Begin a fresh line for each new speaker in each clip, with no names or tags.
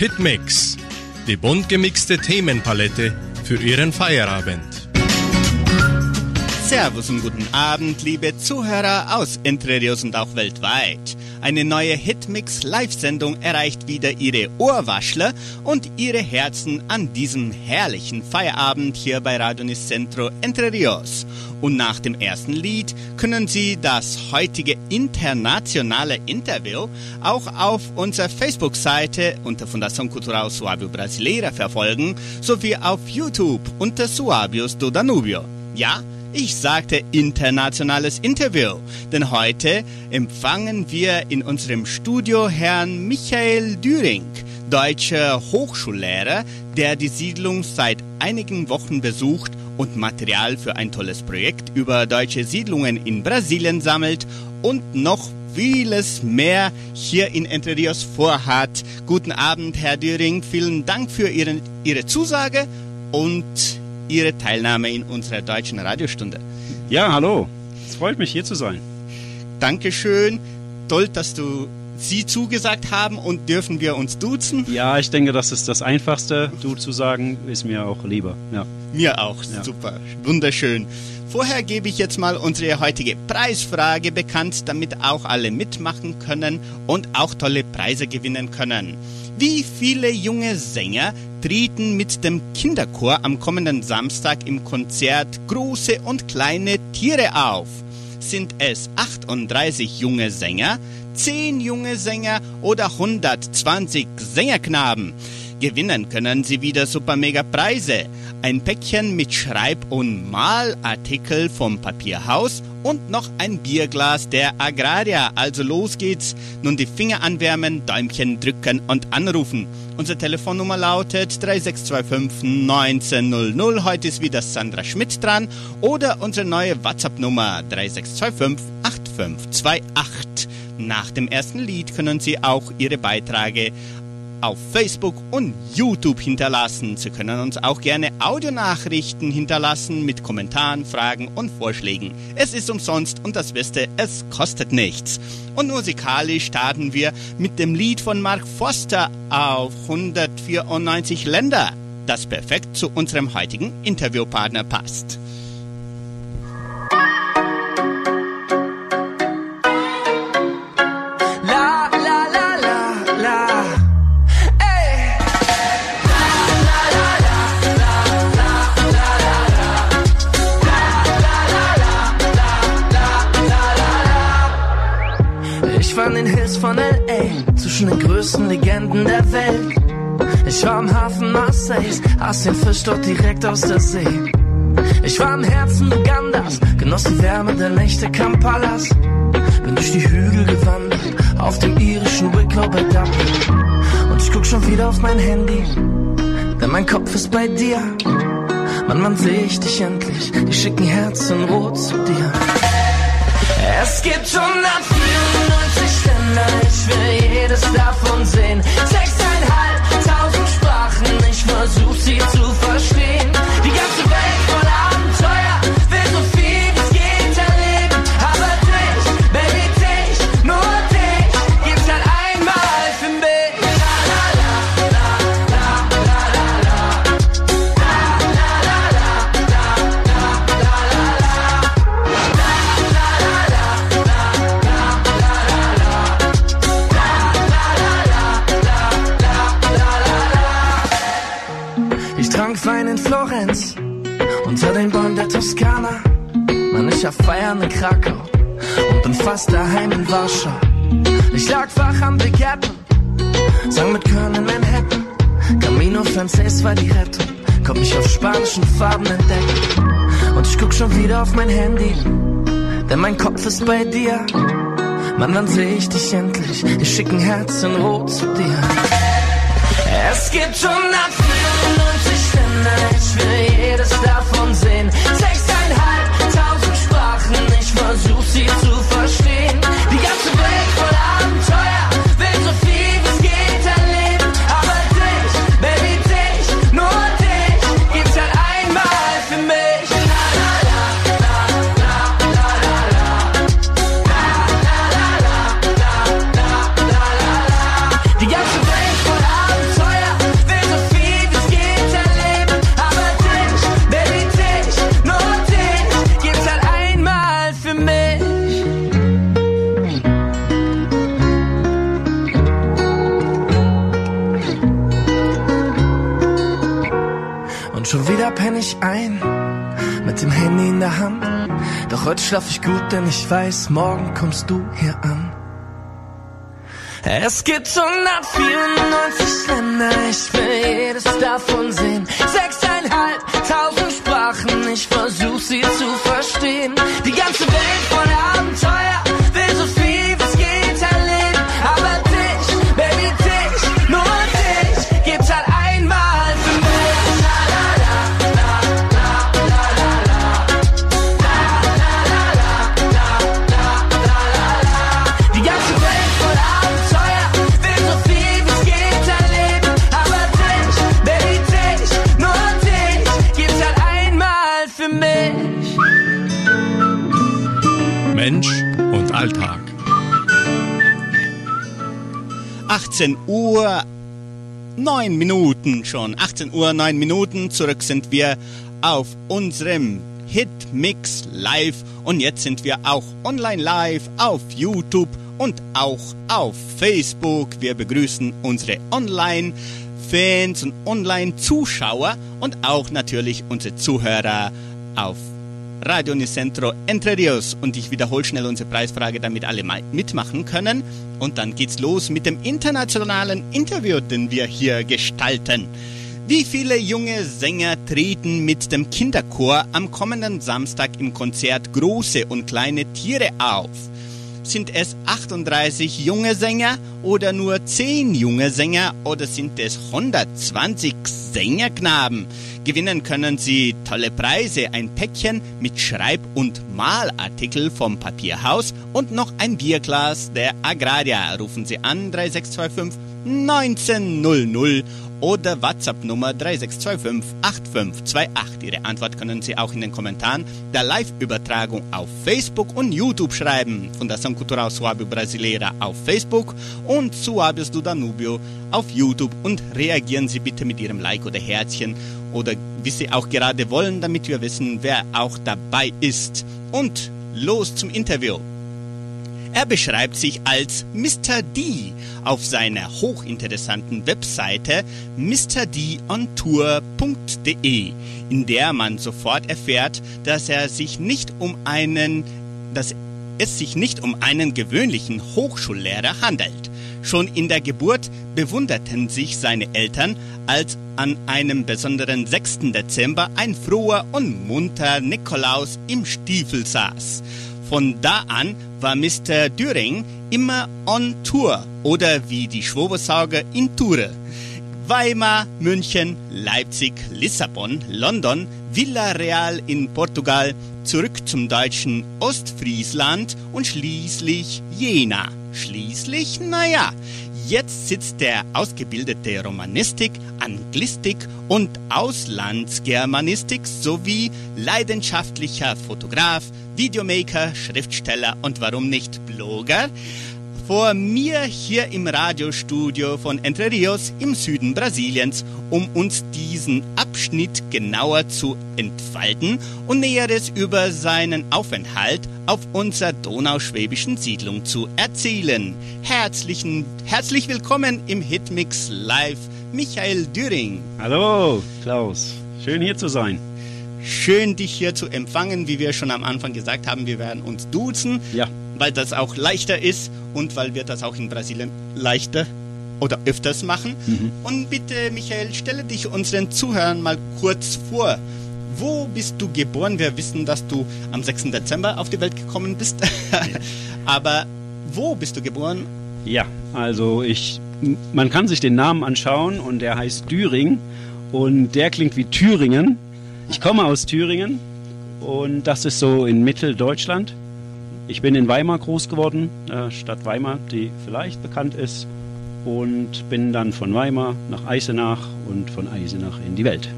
Hitmix, die bunt gemixte Themenpalette für Ihren Feierabend.
Servus und guten Abend, liebe Zuhörer aus Entre Rios und auch weltweit. Eine neue Hitmix Live-Sendung erreicht wieder Ihre Ohrwaschler und Ihre Herzen an diesem herrlichen Feierabend hier bei Radio Nicentro Entre Rios. Und nach dem ersten Lied können Sie das heutige internationale Interview auch auf unserer Facebook-Seite unter Fundação Cultural Suábio Brasileira verfolgen, sowie auf YouTube unter Suábios do Danubio. Ja, ich sagte internationales Interview, denn heute empfangen wir in unserem Studio Herrn Michael Düring, deutscher Hochschullehrer, der die Siedlung seit einigen Wochen besucht und Material für ein tolles Projekt über deutsche Siedlungen in Brasilien sammelt und noch vieles mehr hier in Entre Rios vorhat. Guten Abend, Herr Düring. Vielen Dank für Ihre, Zusage und Ihre Teilnahme in unserer deutschen Radiostunde.
Ja, hallo. Es freut mich, hier zu sein.
Dankeschön. Toll, dass du Sie zugesagt haben und dürfen wir uns duzen?
Ja, ich denke, das ist das Einfachste. Du zu sagen, ist mir auch lieber. Ja.
Mir auch. Ja. Super. Wunderschön. Vorher gebe ich jetzt mal unsere heutige Preisfrage bekannt, damit auch alle mitmachen können und auch tolle Preise gewinnen können. Wie viele junge Sänger treten mit dem Kinderchor am kommenden Samstag im Konzert Große und kleine Tiere auf? Sind es 38 junge Sänger, 10 junge Sänger oder 120 Sängerknaben? Gewinnen können Sie wieder super mega Preise. Ein Päckchen mit Schreib- und Malartikel vom Papierhaus und noch ein Bierglas der Agraria. Also los geht's. Nun die Finger anwärmen, Däumchen drücken und anrufen. Unsere Telefonnummer lautet 3625 1900. Heute ist wieder Sandra Schmidt dran. Oder unsere neue WhatsApp-Nummer 3625 8528. Nach dem ersten Lied können Sie auch Ihre Beiträge auf Facebook und YouTube hinterlassen. Sie können uns auch gerne Audionachrichten hinterlassen mit Kommentaren, Fragen und Vorschlägen. Es ist umsonst und das Beste, es kostet nichts. Und musikalisch starten wir mit dem Lied von Mark Foster auf 194 Länder, das perfekt zu unserem heutigen Interviewpartner passt.
Von L.A. zwischen den größten Legenden der Welt. Ich war am Hafen Marseilles, aß den Fisch dort direkt aus der See. Ich war im Herzen Ugandas, genoss die Wärme der Nächte Kampalas. Bin durch die Hügel gewandert, auf dem irischen Wicklow bei Dublin. Und ich guck schon wieder auf mein Handy, denn mein Kopf ist bei dir. Mann, wann seh ich dich endlich? Die schicken Herzen rot zu dir. Es gibt 194 Länder, ich will jedes davon sehen. Sechseinhalbtausend Sprachen, ich versuch sie zu verstehen. Kopf ist bei dir. Mann, wann seh ich dich endlich? Ich schick ein Herz in Rot zu dir. Es gibt 194 Länder, ich will jedes davon schlaf ich gut, denn ich weiß, morgen kommst du hier an. Es gibt 194 Länder, ich will jedes davon sehen.
18 Uhr 9 Minuten schon. 18 Uhr 9 Minuten. Zurück sind wir auf unserem Hitmix live. Und jetzt sind wir auch online live auf YouTube und auch auf Facebook. Wir begrüßen unsere Online-Fans und Online-Zuschauer und auch natürlich unsere Zuhörer auf Radio Nicentro Entre Rios. Und ich wiederhole schnell unsere Preisfrage, damit alle mitmachen können. Und dann geht's los mit dem internationalen Interview, den wir hier gestalten. Wie viele junge Sänger treten mit dem Kinderchor am kommenden Samstag im Konzert Große und kleine Tiere auf? Sind es 38 junge Sänger oder nur 10 junge Sänger oder sind es 120 Sängerknaben? Gewinnen können Sie tolle Preise, ein Päckchen mit Schreib- und Malartikel vom Papierhaus und noch ein Bierglas der Agraria. Rufen Sie an 3625 1900 oder WhatsApp-Nummer 3625 8528. Ihre Antwort können Sie auch in den Kommentaren der Live-Übertragung auf Facebook und YouTube schreiben. Fundação Cultural Suábio Brasileira auf Facebook und Suábios do Danubio auf YouTube und reagieren Sie bitte mit Ihrem Like oder Herzchen oder wie Sie auch gerade wollen, damit wir wissen, wer auch dabei ist. Und los zum Interview. Er beschreibt sich als Mr. D auf seiner hochinteressanten Webseite mrdontour.de, in der man sofort erfährt, dass er sich nicht um einen, dass es sich nicht um einen gewöhnlichen Hochschullehrer handelt. Schon in der Geburt bewunderten sich seine Eltern, als an einem besonderen 6. Dezember ein froher und munter Nikolaus im Stiefel saß. Von da an war Mr. Düring immer on Tour oder wie die Schwobe in Tour. Weimar, München, Leipzig, Lissabon, London, Villarreal in Portugal, zurück zum deutschen Ostfriesland und schließlich Jena. Schließlich, naja, jetzt sitzt der ausgebildete Romanistik, Anglistik und Auslandsgermanistik sowie leidenschaftlicher Fotograf, Videomaker, Schriftsteller und warum nicht Blogger vor mir hier im Radiostudio von Entre Rios im Süden Brasiliens, um uns diesen Abschnitt genauer zu entfalten und Näheres über seinen Aufenthalt auf unserer donauschwäbischen Siedlung zu erzählen. Herzlichen, herzlich willkommen im Hitmix Live, Michael Düring.
Hallo, Klaus. Schön hier zu sein.
Schön, dich hier zu empfangen. Wie wir schon am Anfang gesagt haben, wir werden uns duzen,
Ja,
weil das auch leichter ist und weil wir das auch in Brasilien leichter oder öfters machen. Und bitte, Michael, stelle dich unseren Zuhörern mal kurz vor. Wo bist du geboren? Wir wissen, dass du am 6. Dezember auf die Welt gekommen bist. Aber wo bist du geboren?
ja. Also ich, man kann sich den Namen anschauen und der heißt Düring und der klingt wie Thüringen. Ich komme aus Thüringen und das ist so in Mitteldeutschland. Ich bin in Weimar groß geworden, äh, Stadt Weimar, die vielleicht bekannt ist. Und bin dann von Weimar nach Eisenach und von Eisenach in die Welt.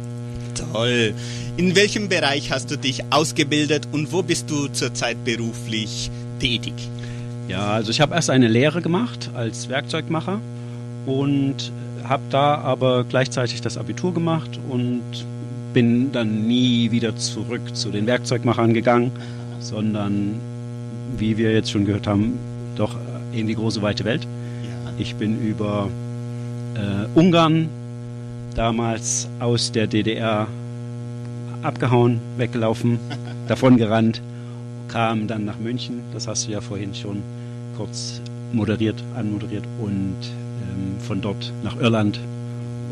Toll. In welchem Bereich hast du dich ausgebildet und wo bist du zurzeit beruflich tätig?
Ja, also ich habe erst eine Lehre gemacht als Werkzeugmacher und habe da aber gleichzeitig das Abitur gemacht und bin dann nie wieder zurück zu den Werkzeugmachern gegangen, sondern wie wir jetzt schon gehört haben, doch in die große weite Welt. Ich bin über äh, Ungarn damals aus der DDR abgehauen, weggelaufen, davon gerannt, kam dann nach München, das hast du ja vorhin schon kurz moderiert, anmoderiert und ähm, von dort nach Irland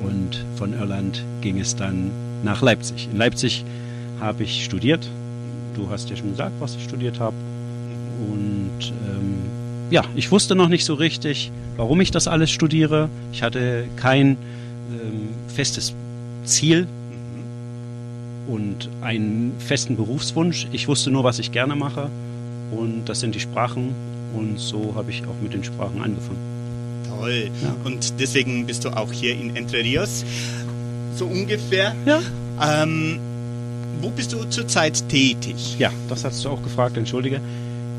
und von Irland ging es dann nach Leipzig. In Leipzig habe ich studiert. Du hast ja schon gesagt, was ich studiert habe. Und ähm, ja, ich wusste noch nicht so richtig, warum ich das alles studiere. Ich hatte kein ähm, festes Ziel und einen festen Berufswunsch. Ich wusste nur, was ich gerne mache. Und das sind die Sprachen. Und so habe ich auch mit den Sprachen angefangen.
Toll. Ja. Und deswegen bist du auch hier in Entre Rios. So ungefähr.
Ja.
Ähm, wo bist du zurzeit tätig?
Ja, das hast du auch gefragt, entschuldige.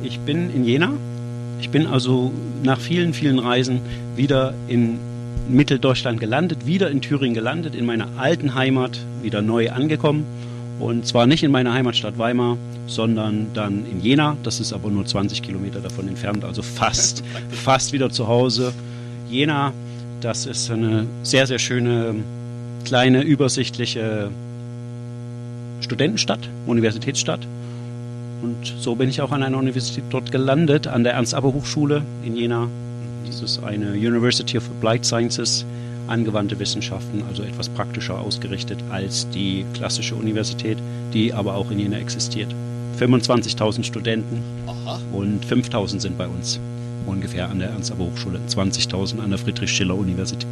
Ich bin in Jena. Ich bin also nach vielen, vielen Reisen wieder in Mitteldeutschland gelandet, wieder in Thüringen gelandet, in meiner alten Heimat wieder neu angekommen. Und zwar nicht in meiner Heimatstadt Weimar, sondern dann in Jena. Das ist aber nur 20 Kilometer davon entfernt, also fast, fast wieder zu Hause. Jena, das ist eine sehr, sehr schöne, kleine, übersichtliche Studentenstadt, Universitätsstadt. Und so bin ich auch an einer Universität dort gelandet, an der Ernst-Abbe-Hochschule in Jena. Das ist eine University of Applied Sciences, angewandte Wissenschaften, also etwas praktischer ausgerichtet als die klassische Universität, die aber auch in Jena existiert. 25.000 Studenten Aha. und 5.000 sind bei uns ungefähr an der Ernst-Abbe-Hochschule, 20.000 an der Friedrich-Schiller-Universität.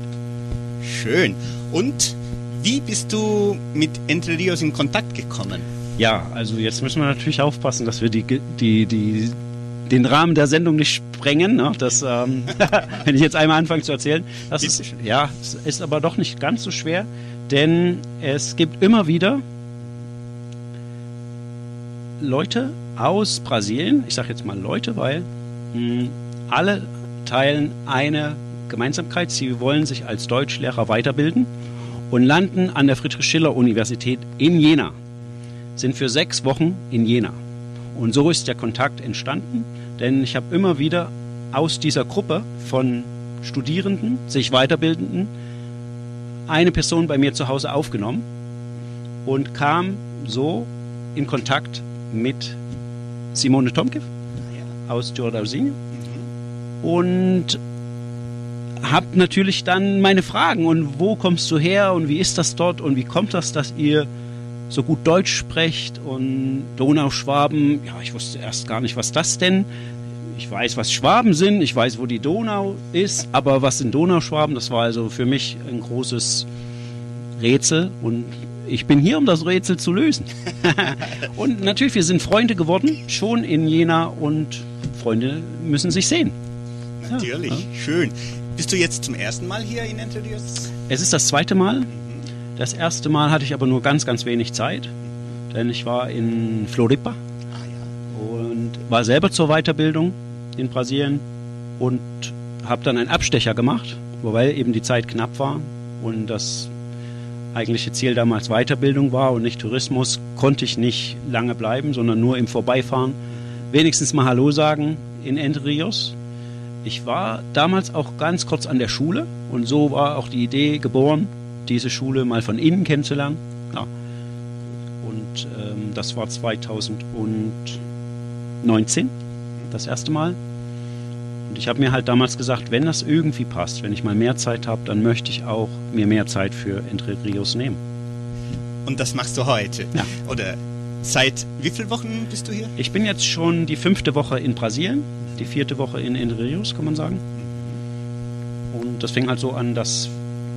Schön. Und wie bist du mit Entre Rios in Kontakt gekommen?
Ja, also jetzt müssen wir natürlich aufpassen, dass wir die, die, die, den Rahmen der Sendung nicht sprengen. Ne? Das, ähm, wenn ich jetzt einmal anfange zu erzählen, das ist, ja, ist aber doch nicht ganz so schwer, denn es gibt immer wieder Leute aus Brasilien, ich sage jetzt mal Leute, weil mh, hm, alle teilen eine Gemeinsamkeit. Sie wollen sich als Deutschlehrer weiterbilden und landen an der Friedrich-Schiller-Universität in Jena. Sind für sechs Wochen in Jena. Und so ist der Kontakt entstanden, denn ich habe immer wieder aus dieser Gruppe von Studierenden, sich Weiterbildenden, eine Person bei mir zu Hause aufgenommen und kam so in Kontakt mit Simone Tomkiv aus Giordausinho und habe natürlich dann meine Fragen und wo kommst du her und wie ist das dort und wie kommt das, dass ihr so gut Deutsch sprecht und Donauschwaben, ja, ich wusste erst gar nicht, was das denn. Ich weiß, was Schwaben sind, ich weiß, wo die Donau ist, aber was sind Donauschwaben, das war also für mich ein großes Rätsel und ich bin hier, um das Rätsel zu lösen. und natürlich, wir sind Freunde geworden, schon in Jena und Freunde müssen sich sehen.
Natürlich, ja. schön. Bist du jetzt zum ersten Mal hier in Entre Rios?
Es ist das zweite Mal. Das erste Mal hatte ich aber nur ganz, ganz wenig Zeit, denn ich war in Floripa und war selber zur Weiterbildung in Brasilien und habe dann einen Abstecher gemacht, wobei eben die Zeit knapp war und das eigentliche Ziel damals Weiterbildung war und nicht Tourismus, konnte ich nicht lange bleiben, sondern nur im Vorbeifahren. Wenigstens mal Hallo sagen in Entre Rios. Ich war damals auch ganz kurz an der Schule und so war auch die Idee geboren, diese Schule mal von innen kennenzulernen. Ja. Und ähm, das war 2019 das erste Mal. Und ich habe mir halt damals gesagt, wenn das irgendwie passt, wenn ich mal mehr Zeit habe, dann möchte ich auch mir mehr Zeit für Entre Rios nehmen.
Und das machst du heute?
Ja.
Oder seit wie vielen Wochen bist du hier?
Ich bin jetzt schon die fünfte Woche in Brasilien die vierte Woche in Entre Rios, kann man sagen. Und das fing halt so an, dass,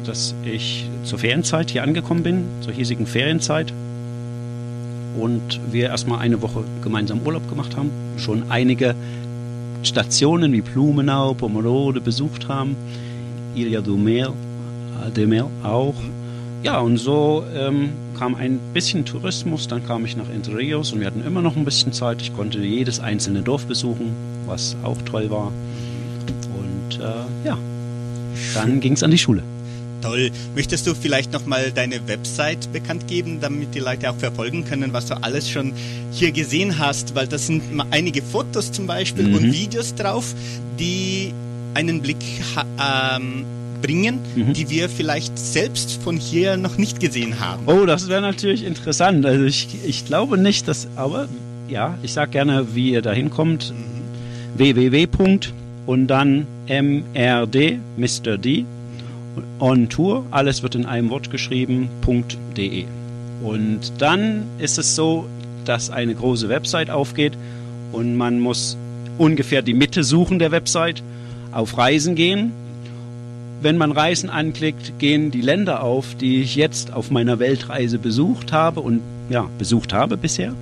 dass ich zur Ferienzeit hier angekommen bin, zur hiesigen Ferienzeit. Und wir erstmal eine Woche gemeinsam Urlaub gemacht haben, schon einige Stationen wie Blumenau, Pomerode besucht haben, Ilha do Mel, de Mel auch. Ja, und so ähm, kam ein bisschen Tourismus, dann kam ich nach Entre Rios und wir hatten immer noch ein bisschen Zeit. Ich konnte jedes einzelne Dorf besuchen, was auch toll war. Und äh, ja, dann ging es an die Schule.
Toll. Möchtest du vielleicht nochmal deine Website bekannt geben, damit die Leute auch verfolgen können, was du alles schon hier gesehen hast? Weil das sind einige Fotos zum Beispiel mhm. und Videos drauf, die einen Blick ähm, bringen, die wir vielleicht selbst von hier noch nicht gesehen haben.
Oh, das wäre natürlich interessant. Also ich, ich glaube nicht, dass, aber ja, ich sage gerne, wie ihr da hinkommt. www. und dann mrd, Mr. D, on Tour, alles wird in einem Wort geschrieben, .de. Und dann ist es so, dass eine große Website aufgeht und man muss ungefähr die Mitte suchen der Website, auf Reisen gehen. Wenn man Reisen anklickt, gehen die Länder auf, die ich jetzt auf meiner Weltreise besucht habe und ja, besucht habe bisher.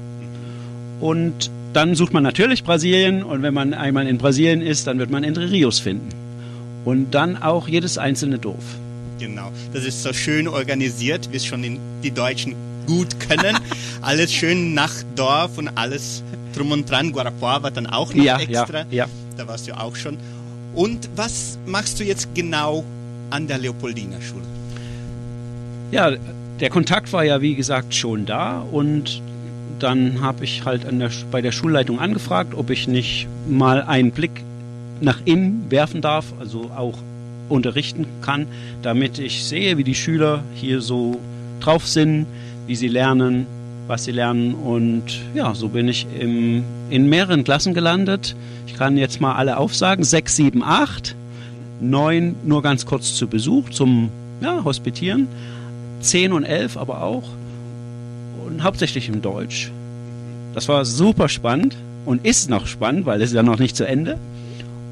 Und dann sucht man natürlich Brasilien und wenn man einmal in Brasilien ist, dann wird man Entre Rios finden. Und dann auch jedes einzelne Dorf.
Genau, das ist so schön organisiert, wie es schon die Deutschen gut können. alles schön nach Dorf und alles drum und dran. Guarapuava dann auch noch
Ja,
extra.
ja, ja.
Da warst du auch schon. Und was machst du jetzt genau an der Leopoldina Schule?
Ja, der Kontakt war ja wie gesagt schon da und dann habe ich halt der, bei der Schulleitung angefragt, ob ich nicht mal einen Blick nach innen werfen darf, also auch unterrichten kann, damit ich sehe, wie die Schüler hier so drauf sind, wie sie lernen, was sie lernen und ja, so bin ich im, in mehreren Klassen gelandet. Ich kann jetzt mal alle aufsagen, 6, 7, 8, 9 nur ganz kurz zu Besuch, zum ja, Hospitieren, 10 und 11 aber auch und hauptsächlich im Deutsch. Das war super spannend und ist noch spannend, weil es ist ja noch nicht zu Ende.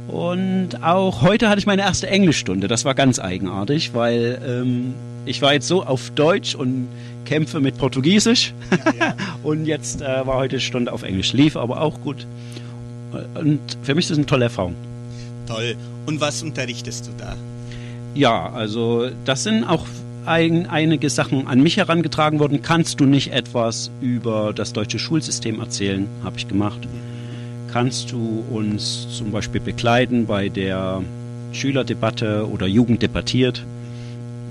Und auch heute hatte ich meine erste Englischstunde. Das war ganz eigenartig, weil ähm, ich war jetzt so auf Deutsch und kämpfe mit Portugiesisch. und jetzt äh, war heute Stunde auf Englisch. Lief aber auch gut. Und für mich ist das eine tolle Erfahrung.
Toll. Und was unterrichtest du da?
Ja, also das sind auch ein, einige Sachen an mich herangetragen worden. Kannst du nicht etwas über das deutsche Schulsystem erzählen? Habe ich gemacht. Kannst du uns zum Beispiel begleiten bei der Schülerdebatte oder Jugend debattiert,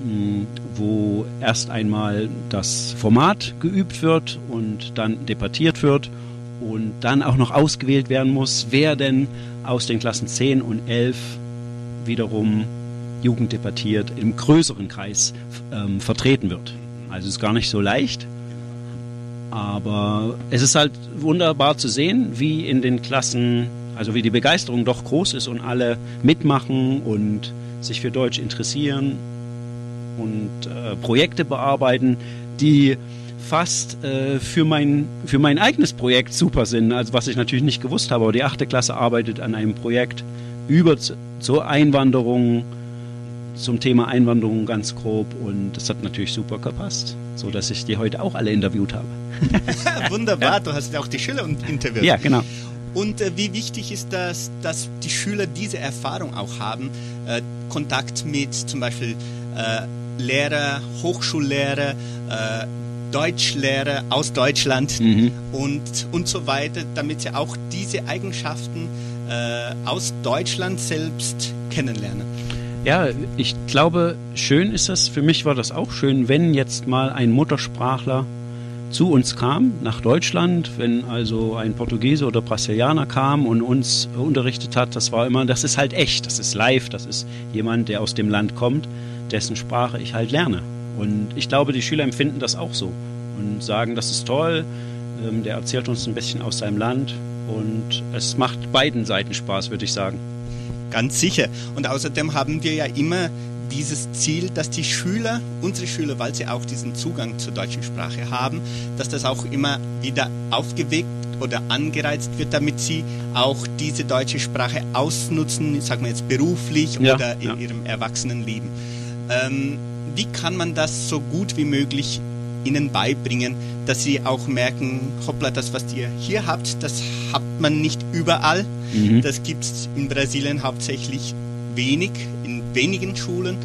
mh, wo erst einmal das Format geübt wird und dann debattiert wird und dann auch noch ausgewählt werden muss, wer denn aus den Klassen 10 und 11 wiederum Jugend debattiert im größeren Kreis ähm, vertreten wird. Also ist gar nicht so leicht. Aber es ist halt wunderbar zu sehen, wie in den Klassen, also wie die Begeisterung doch groß ist und alle mitmachen und sich für Deutsch interessieren und äh, Projekte bearbeiten, die fast äh, für, mein, für mein eigenes Projekt super sind. Also was ich natürlich nicht gewusst habe, aber die achte Klasse arbeitet an einem Projekt über zur Einwanderung, zum Thema Einwanderung ganz grob und das hat natürlich super gepasst, so dass ich die heute auch alle interviewt habe.
Wunderbar, du hast ja auch die Schüler interviewt.
Ja, genau.
Und äh, wie wichtig ist das, dass die Schüler diese Erfahrung auch haben, äh, Kontakt mit zum Beispiel äh, Lehrer, Hochschullehrer, äh, Deutschlehrer aus Deutschland
Mhm.
und, und so weiter, damit sie auch diese Eigenschaften äh, aus Deutschland selbst kennenlernen.
Ja, ich glaube, schön ist es, für mich war das auch schön, wenn jetzt mal ein Muttersprachler zu uns kam, nach Deutschland, wenn also ein Portugiese oder Brasilianer kam und uns unterrichtet hat, das war immer, das ist halt echt, das ist live, das ist jemand, der aus dem Land kommt, dessen Sprache ich halt lerne. Und ich glaube, die Schüler empfinden das auch so und sagen, das ist toll, ähm, der erzählt uns ein bisschen aus seinem Land und es macht beiden Seiten Spaß, würde ich sagen.
Ganz sicher. Und außerdem haben wir ja immer dieses Ziel, dass die Schüler, unsere Schüler, weil sie auch diesen Zugang zur deutschen Sprache haben, dass das auch immer wieder aufgeweckt oder angereizt wird, damit sie auch diese deutsche Sprache ausnutzen, sagen wir jetzt beruflich
Ja,
oder in
ja.
ihrem Erwachsenenleben. Ähm, wie kann man das so gut wie möglich ihnen beibringen, dass sie auch merken, hoppla, das, was ihr hier habt, das hat man nicht überall.
Mhm.
Das gibt es in Brasilien hauptsächlich wenig, in wenigen Schulen,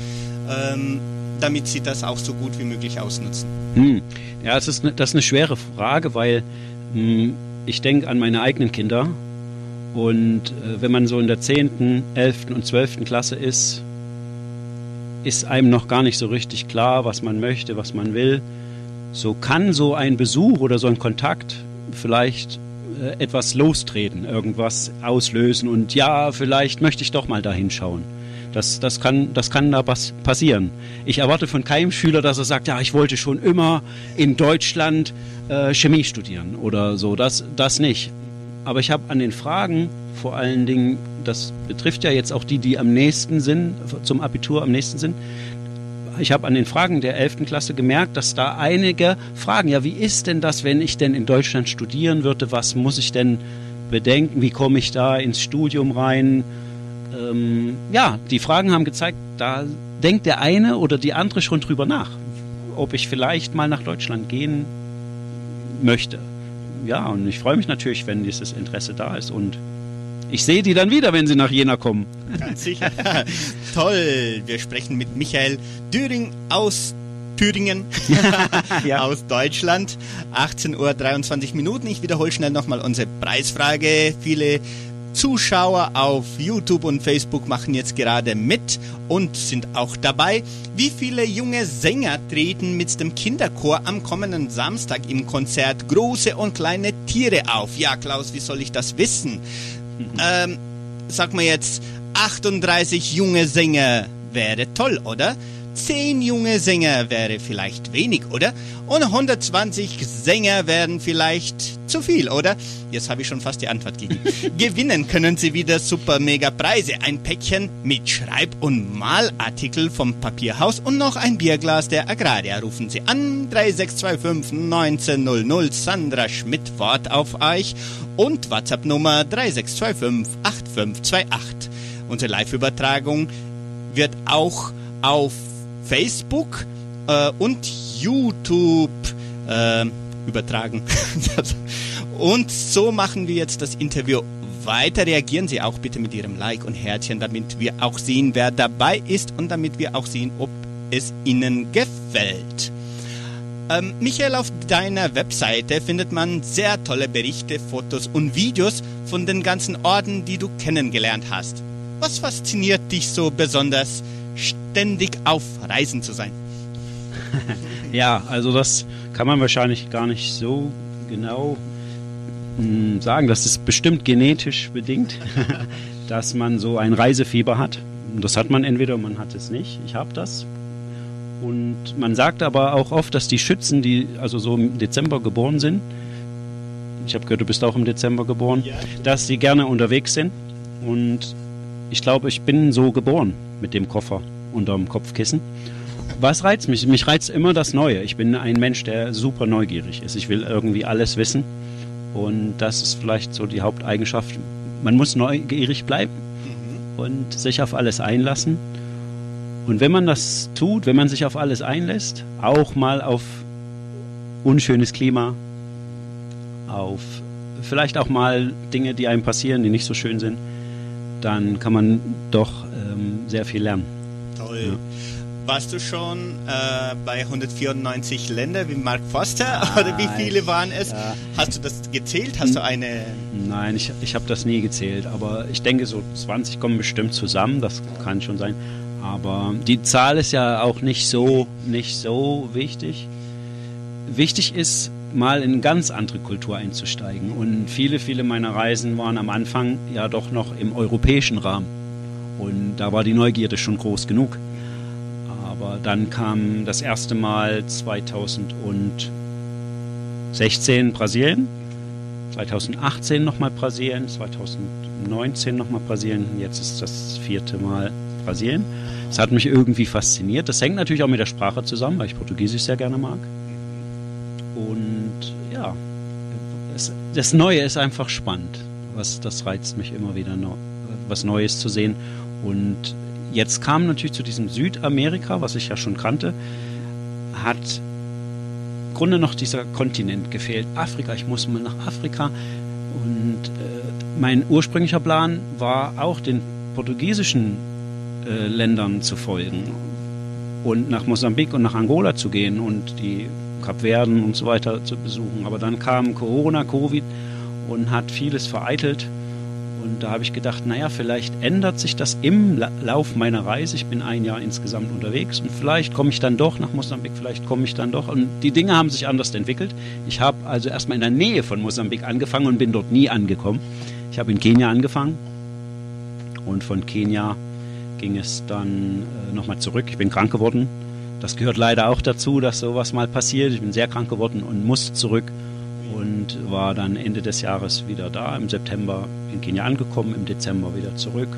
ähm, damit sie das auch so gut wie möglich ausnutzen.
Hm. Ja, es ist ne, das ist eine schwere Frage, weil hm, ich denke an meine eigenen Kinder und äh, wenn man so in der 10., 11. und 12. Klasse ist, ist einem noch gar nicht so richtig klar, was man möchte, was man will. So kann so ein Besuch oder so ein Kontakt vielleicht äh, etwas lostreten, irgendwas auslösen und ja, vielleicht möchte ich doch mal dahin schauen. Das, das, kann, das kann da was passieren. Ich erwarte von keinem Schüler, dass er sagt, ja, ich wollte schon immer in Deutschland äh, Chemie studieren oder so. Das, das nicht. Aber ich habe an den Fragen vor allen Dingen, das betrifft ja jetzt auch die, die am nächsten sind, zum Abitur am nächsten sind, ich habe an den Fragen der 11. Klasse gemerkt, dass da einige fragen, ja, wie ist denn das, wenn ich denn in Deutschland studieren würde? Was muss ich denn bedenken? Wie komme ich da ins Studium rein? Ähm, ja, die Fragen haben gezeigt, da denkt der eine oder die andere schon drüber nach, ob ich vielleicht mal nach Deutschland gehen möchte. Ja, und ich freue mich natürlich, wenn dieses Interesse da ist und ich sehe die dann wieder, wenn sie nach Jena kommen.
Ganz sicher. Toll. Wir sprechen mit Michael Düring aus Thüringen, ja. aus Deutschland. 18 Uhr 23 Minuten. Ich wiederhole schnell nochmal unsere Preisfrage. Viele Zuschauer auf YouTube und Facebook machen jetzt gerade mit und sind auch dabei. Wie viele junge Sänger treten mit dem Kinderchor am kommenden Samstag im Konzert Große und kleine Tiere auf? Ja, Klaus, wie soll ich das wissen? Ähm, sag mal jetzt, 38 junge Sänger wäre toll, oder? 10 junge Sänger wäre vielleicht wenig, oder? Und 120 Sänger wären vielleicht zu viel, oder? Jetzt habe ich schon fast die Antwort gegeben. Gewinnen können Sie wieder super mega Preise. Ein Päckchen mit Schreib- und Malartikel vom Papierhaus und noch ein Bierglas der Agraria. Rufen Sie an 3625 1900 Sandra Schmidt Wort auf euch und WhatsApp Nummer 3625 8528. Unsere Live-Übertragung wird auch auf Facebook äh, und YouTube äh, übertragen. und so machen wir jetzt das Interview weiter. Reagieren Sie auch bitte mit Ihrem Like und Herzchen, damit wir auch sehen, wer dabei ist und damit wir auch sehen, ob es Ihnen gefällt. Ähm, Michael, auf deiner Webseite findet man sehr tolle Berichte, Fotos und Videos von den ganzen Orten, die du kennengelernt hast. Was fasziniert dich so besonders, ständig auf Reisen zu sein?
ja, also das kann man wahrscheinlich gar nicht so genau mh, hm, sagen. Das ist bestimmt genetisch bedingt, dass man so ein Reisefieber hat. Das hat man entweder, man hat es nicht. Ich habe das. Und man sagt aber auch oft, dass die Schützen, die also so im Dezember geboren sind, ich habe gehört, du bist auch im Dezember geboren, ja. dass sie gerne unterwegs sind. Und ich glaube, ich bin so geboren mit dem Koffer unterm Kopfkissen. Was reizt mich? Mich reizt immer das Neue. Ich bin ein Mensch, der super neugierig ist. Ich will irgendwie alles wissen. Und das ist vielleicht so die Haupteigenschaft. Man muss neugierig bleiben und sich auf alles einlassen. Und wenn man das tut, wenn man sich auf alles einlässt, auch mal auf unschönes Klima, auf vielleicht auch mal Dinge, die einem passieren, die nicht so schön sind, dann kann man doch ähm, sehr viel lernen.
Toll. Ja. Warst du schon äh, bei 194 Ländern wie Mark Foster Nein. oder wie viele waren es? Ja. Hast du das gezählt? Hast du eine?
Nein, ich, ich habe das nie gezählt, aber ich denke so 20 kommen bestimmt zusammen, das kann schon sein. Aber die Zahl ist ja auch nicht so, nicht so wichtig. Wichtig ist, mal in eine ganz andere Kultur einzusteigen. Und viele, viele meiner Reisen waren am Anfang ja doch noch im europäischen Rahmen. Und da war die Neugierde schon groß genug. Aber dann kam das erste Mal 2016 Brasilien, 2018 nochmal Brasilien, 2019 nochmal Brasilien, jetzt ist das vierte Mal Brasilien. Das hat mich irgendwie fasziniert. Das hängt natürlich auch mit der Sprache zusammen, weil ich Portugiesisch sehr gerne mag. Und ja, es, das Neue ist einfach spannend. Was, das reizt mich immer wieder, was Neues zu sehen. Und jetzt kam natürlich zu diesem Südamerika, was ich ja schon kannte, hat im Grunde noch dieser Kontinent gefehlt. Afrika, ich muss mal nach Afrika. Und äh, mein ursprünglicher Plan war auch den portugiesischen äh, Ländern zu folgen und nach Mosambik und nach Angola zu gehen und die Kapverden und so weiter zu besuchen. Aber dann kam Corona, Covid und hat vieles vereitelt. Und da habe ich gedacht, naja, vielleicht ändert sich das im Lauf meiner Reise. Ich bin ein Jahr insgesamt unterwegs und vielleicht komme ich dann doch nach Mosambik, vielleicht komme ich dann doch. Und die Dinge haben sich anders entwickelt. Ich habe also erstmal in der Nähe von Mosambik angefangen und bin dort nie angekommen. Ich habe in Kenia angefangen und von Kenia ging es dann äh, nochmal zurück. Ich bin krank geworden. Das gehört leider auch dazu, dass sowas mal passiert. Ich bin sehr krank geworden und musste zurück und war dann Ende des Jahres wieder da. Im September in Kenia angekommen, im Dezember wieder zurück.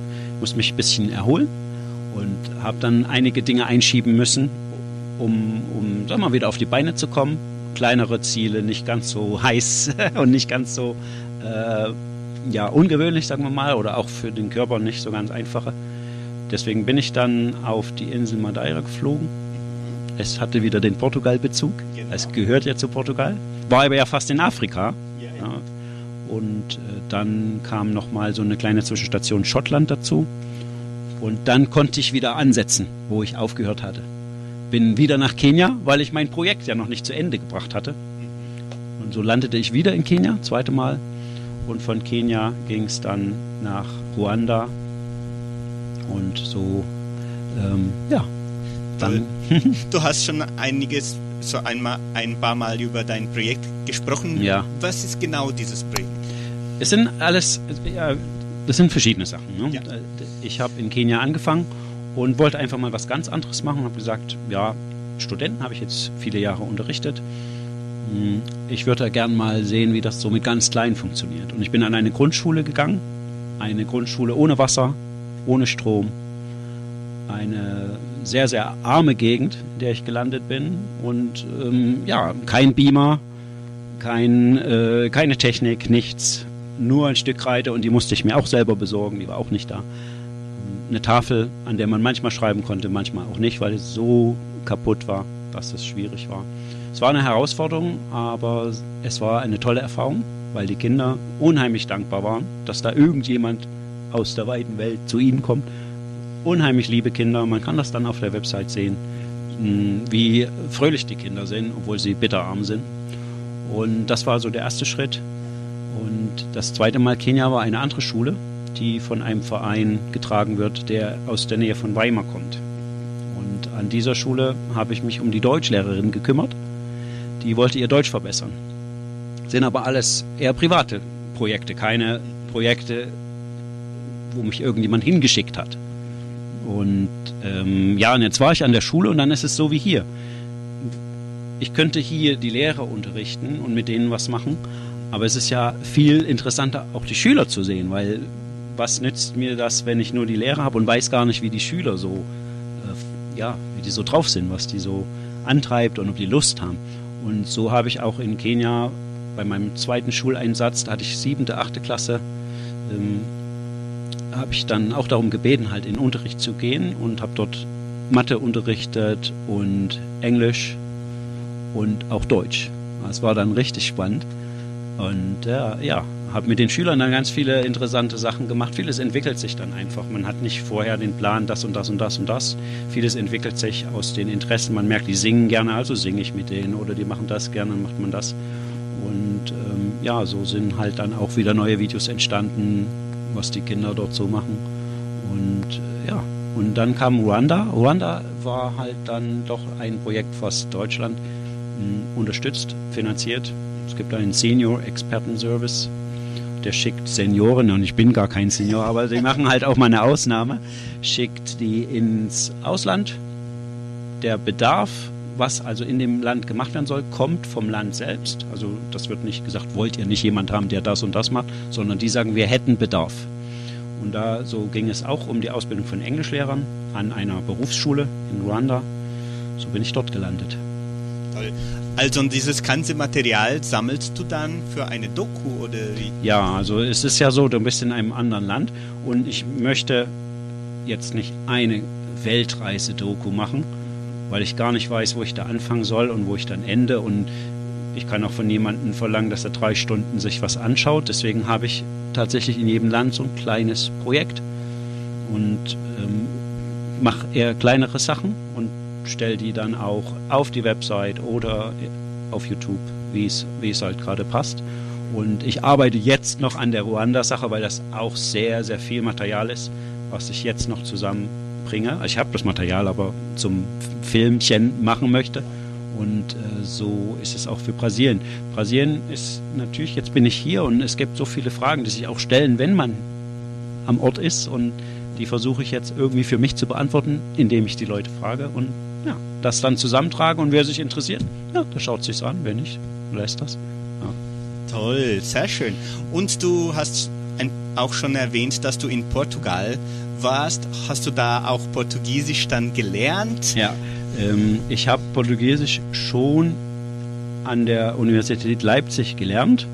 Muss mich ein bisschen erholen und habe dann einige Dinge einschieben müssen, um, um sag mal, wieder auf die Beine zu kommen. Kleinere Ziele, nicht ganz so heiß und nicht ganz so äh, ja, ungewöhnlich, sagen wir mal, oder auch für den Körper nicht so ganz einfache. Deswegen bin ich dann auf die Insel Madeira geflogen. Es hatte wieder den Portugal-Bezug. Genau. Es gehört ja zu Portugal. War aber ja fast in Afrika. Ja. Und äh, dann kam nochmal so eine kleine Zwischenstation Schottland dazu. Und dann konnte ich wieder ansetzen, wo ich aufgehört hatte. Bin wieder nach Kenia, weil ich mein Projekt ja noch nicht zu Ende gebracht hatte. Und so landete ich wieder in Kenia, zweite Mal. Und von Kenia ging es dann nach Ruanda. Und so, ähm, ja.
Dann. du hast schon einiges, so einmal, ein paar Mal über dein Projekt gesprochen.
Ja.
Was ist genau dieses Projekt?
Es sind alles, ja, das sind verschiedene Sachen. Ne? Ja. Ich habe in Kenia angefangen und wollte einfach mal was ganz anderes machen und habe gesagt, ja, Studenten habe ich jetzt viele Jahre unterrichtet. Hm, ich würde gern mal sehen, wie das so mit ganz klein funktioniert. Und ich bin an eine Grundschule gegangen, eine Grundschule ohne Wasser, ohne Strom, eine sehr, sehr arme Gegend, in der ich gelandet bin und ähm, ja, kein Beamer, kein, äh, keine Technik, nichts, nur ein Stück Kreide und die musste ich mir auch selber besorgen, die war auch nicht da. Eine Tafel, an der man manchmal schreiben konnte, manchmal auch nicht, weil es so kaputt war, dass es schwierig war. Es war eine Herausforderung, aber es war eine tolle Erfahrung, weil die Kinder unheimlich dankbar waren, dass da irgendjemand aus der weiten Welt zu ihnen kommt. Unheimlich liebe Kinder, man kann das dann auf der Website sehen, hm, wie fröhlich die Kinder sind, obwohl sie bitterarm sind. Und das war so der erste Schritt. Und das zweite Mal Kenia war eine andere Schule, die von einem Verein getragen wird, der aus der Nähe von Weimar kommt. Und an dieser Schule habe ich mich um die Deutschlehrerin gekümmert. Die wollte ihr Deutsch verbessern. Sind aber alles eher private Projekte, keine Projekte, wo mich irgendjemand hingeschickt hat. Und ähm, ja, und jetzt war ich an der Schule und dann ist es so wie hier. Ich könnte hier die Lehrer unterrichten und mit denen was machen, aber es ist ja viel interessanter, auch die Schüler zu sehen, weil was nützt mir das, wenn ich nur die Lehrer habe und weiß gar nicht, wie die Schüler so, äh, ja, wie die so drauf sind, was die so antreibt und ob die Lust haben. Und so habe ich auch in Kenia bei meinem zweiten Schuleinsatz, da hatte ich siebte, achte Klasse, ähm, habe ich dann auch darum gebeten, halt in Unterricht zu gehen und habe dort Mathe unterrichtet und Englisch und auch Deutsch. Das war dann richtig spannend. Und äh, ja, habe mit den Schülern dann ganz viele interessante Sachen gemacht. Vieles entwickelt sich dann einfach. Man hat nicht vorher den Plan, das und das und das und das. Vieles entwickelt sich aus den Interessen. Man merkt, die singen gerne, also singe ich mit denen. Oder die machen das gerne, dann macht man das. Und ähm, ja, so sind halt dann auch wieder neue Videos entstanden, was die Kinder dort so machen. Und äh, ja, und dann kam Ruanda. Ruanda war halt dann doch ein Projekt, was Deutschland hm, unterstützt, finanziert es gibt einen Senior-Experten-Service, der schickt Senioren, und ich bin gar kein Senior, aber sie machen halt auch mal eine Ausnahme, schickt die ins Ausland. Der Bedarf, was also in dem Land gemacht werden soll, kommt vom Land selbst. Also das wird nicht gesagt, wollt ihr nicht jemand haben, der das und das macht, sondern die sagen, wir hätten Bedarf. Und da so ging es auch um die Ausbildung von Englischlehrern an einer Berufsschule in Ruanda. So bin ich dort gelandet.
Toll. Also und dieses ganze Material sammelst du dann für eine Doku oder wie?
Ja, also es ist ja so, du bist in einem anderen Land und ich möchte jetzt nicht eine Weltreise-Doku machen, weil ich gar nicht weiß, wo ich da anfangen soll und wo ich dann ende und ich kann auch von jemandem verlangen, dass er drei Stunden sich was anschaut. Deswegen habe ich tatsächlich in jedem Land so ein kleines Projekt und ähm, mache eher kleinere Sachen und stelle die dann auch auf die Website oder auf YouTube, wie es halt gerade passt. Und ich arbeite jetzt noch an der Ruanda-Sache, weil das auch sehr, sehr viel Material ist, was ich jetzt noch zusammenbringe. Also ich habe das Material aber zum Filmchen machen möchte. Und äh, so ist es auch für Brasilien. Brasilien ist natürlich, jetzt bin ich hier und es gibt so viele Fragen, die sich auch stellen, wenn man am Ort ist und Die versuche ich jetzt irgendwie für mich zu beantworten, indem ich die Leute frage und ja, das dann zusammentrage und wer sich interessiert, ja, der schaut sich's an, wer nicht, lässt das. Ja.
Toll, sehr schön. Und du hast ein, auch schon erwähnt, dass du in Portugal warst. Hast du da auch Portugiesisch dann gelernt?
Ja, ähm, ich habe Portugiesisch schon an der Universität Leipzig gelernt.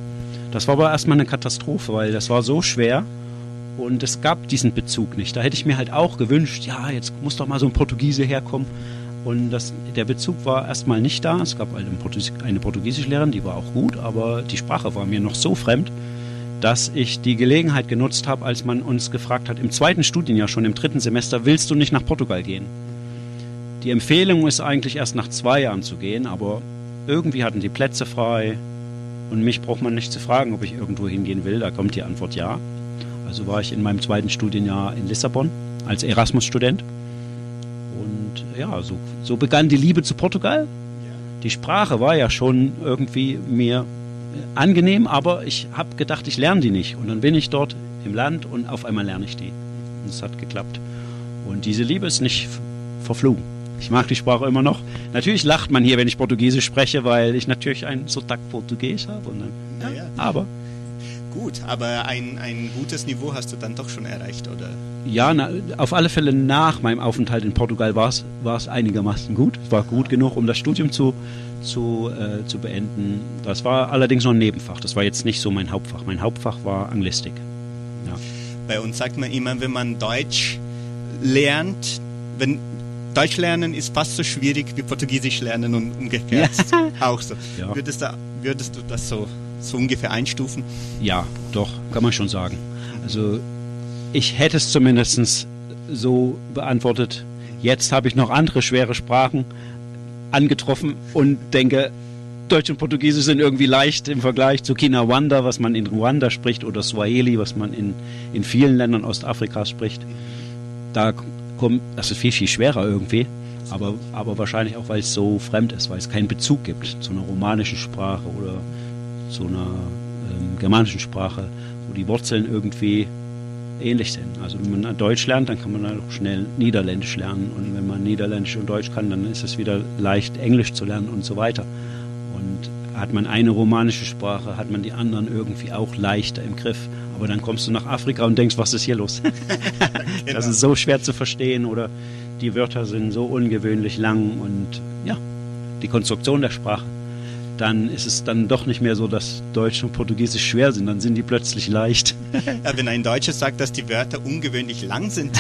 Das war aber erstmal eine Katastrophe, weil das war so schwer und es gab diesen Bezug nicht. Da hätte ich mir halt auch gewünscht, ja, jetzt muss doch mal so ein Portugiese herkommen. Und das, der Bezug war erstmal nicht da. Es gab halt eine Portugiesischlehrerin, die war auch gut, aber die Sprache war mir noch so fremd, dass ich die Gelegenheit genutzt habe, als man uns gefragt hat, im zweiten Studienjahr, schon im dritten Semester, willst du nicht nach Portugal gehen? Die Empfehlung ist eigentlich erst nach zwei Jahren zu gehen, aber irgendwie hatten die Plätze frei und mich braucht man nicht zu fragen, ob ich irgendwo hingehen will. Da kommt die Antwort ja. Also war ich in meinem zweiten Studienjahr in Lissabon als Erasmus-Student. Und ja, so, so begann die Liebe zu Portugal. Die Sprache war ja schon irgendwie mir angenehm, aber ich habe gedacht, ich lerne die nicht. Und dann bin ich dort im Land und auf einmal lerne ich die. Und es hat geklappt. Und diese Liebe ist nicht verflogen. Ich mag die Sprache immer noch. Natürlich lacht man hier, wenn ich Portugiesisch spreche, weil ich natürlich ein Sotak Portugies habe. Dann, ja, ja. Aber
Gut, aber ein, ein gutes Niveau hast du dann doch schon erreicht, oder?
Ja, na, auf alle Fälle nach meinem Aufenthalt in Portugal war es einigermaßen gut. Es war gut genug, um das Studium zu, zu, äh, zu beenden. Das war allerdings noch ein Nebenfach. Das war jetzt nicht so mein Hauptfach. Mein Hauptfach war Anglistik.
Ja. Bei uns sagt man immer, wenn man Deutsch lernt, wenn Deutsch lernen ist fast so schwierig wie Portugiesisch lernen und umgekehrt ja. auch so. Ja. Würdest, du, würdest du das so so ungefähr einstufen?
Ja, doch, kann man schon sagen. Also ich hätte es zumindest so beantwortet. Jetzt habe ich noch andere schwere Sprachen angetroffen und denke, Deutsch und Portugiesisch sind irgendwie leicht im Vergleich zu Kinawanda, was man in Ruanda spricht, oder Swahili, was man in, in vielen Ländern Ostafrikas spricht. Da kommt, das ist viel, viel schwerer irgendwie, aber, aber wahrscheinlich auch, weil es so fremd ist, weil es keinen Bezug gibt zu einer romanischen Sprache oder zu einer ähm, germanischen Sprache, wo die Wurzeln irgendwie ähnlich sind. Also wenn man Deutsch lernt, dann kann man auch schnell Niederländisch lernen. Und wenn man Niederländisch und Deutsch kann, dann ist es wieder leicht, Englisch zu lernen und so weiter. Und hat man eine romanische Sprache, hat man die anderen irgendwie auch leichter im Griff. Aber dann kommst du nach Afrika und denkst, was ist hier los? genau. Das ist so schwer zu verstehen oder die Wörter sind so ungewöhnlich lang und ja, die Konstruktion der Sprache dann ist es dann doch nicht mehr so, dass Deutsch und Portugiesisch schwer sind, dann sind die plötzlich leicht.
Ja, wenn ein Deutscher sagt, dass die Wörter ungewöhnlich lang sind,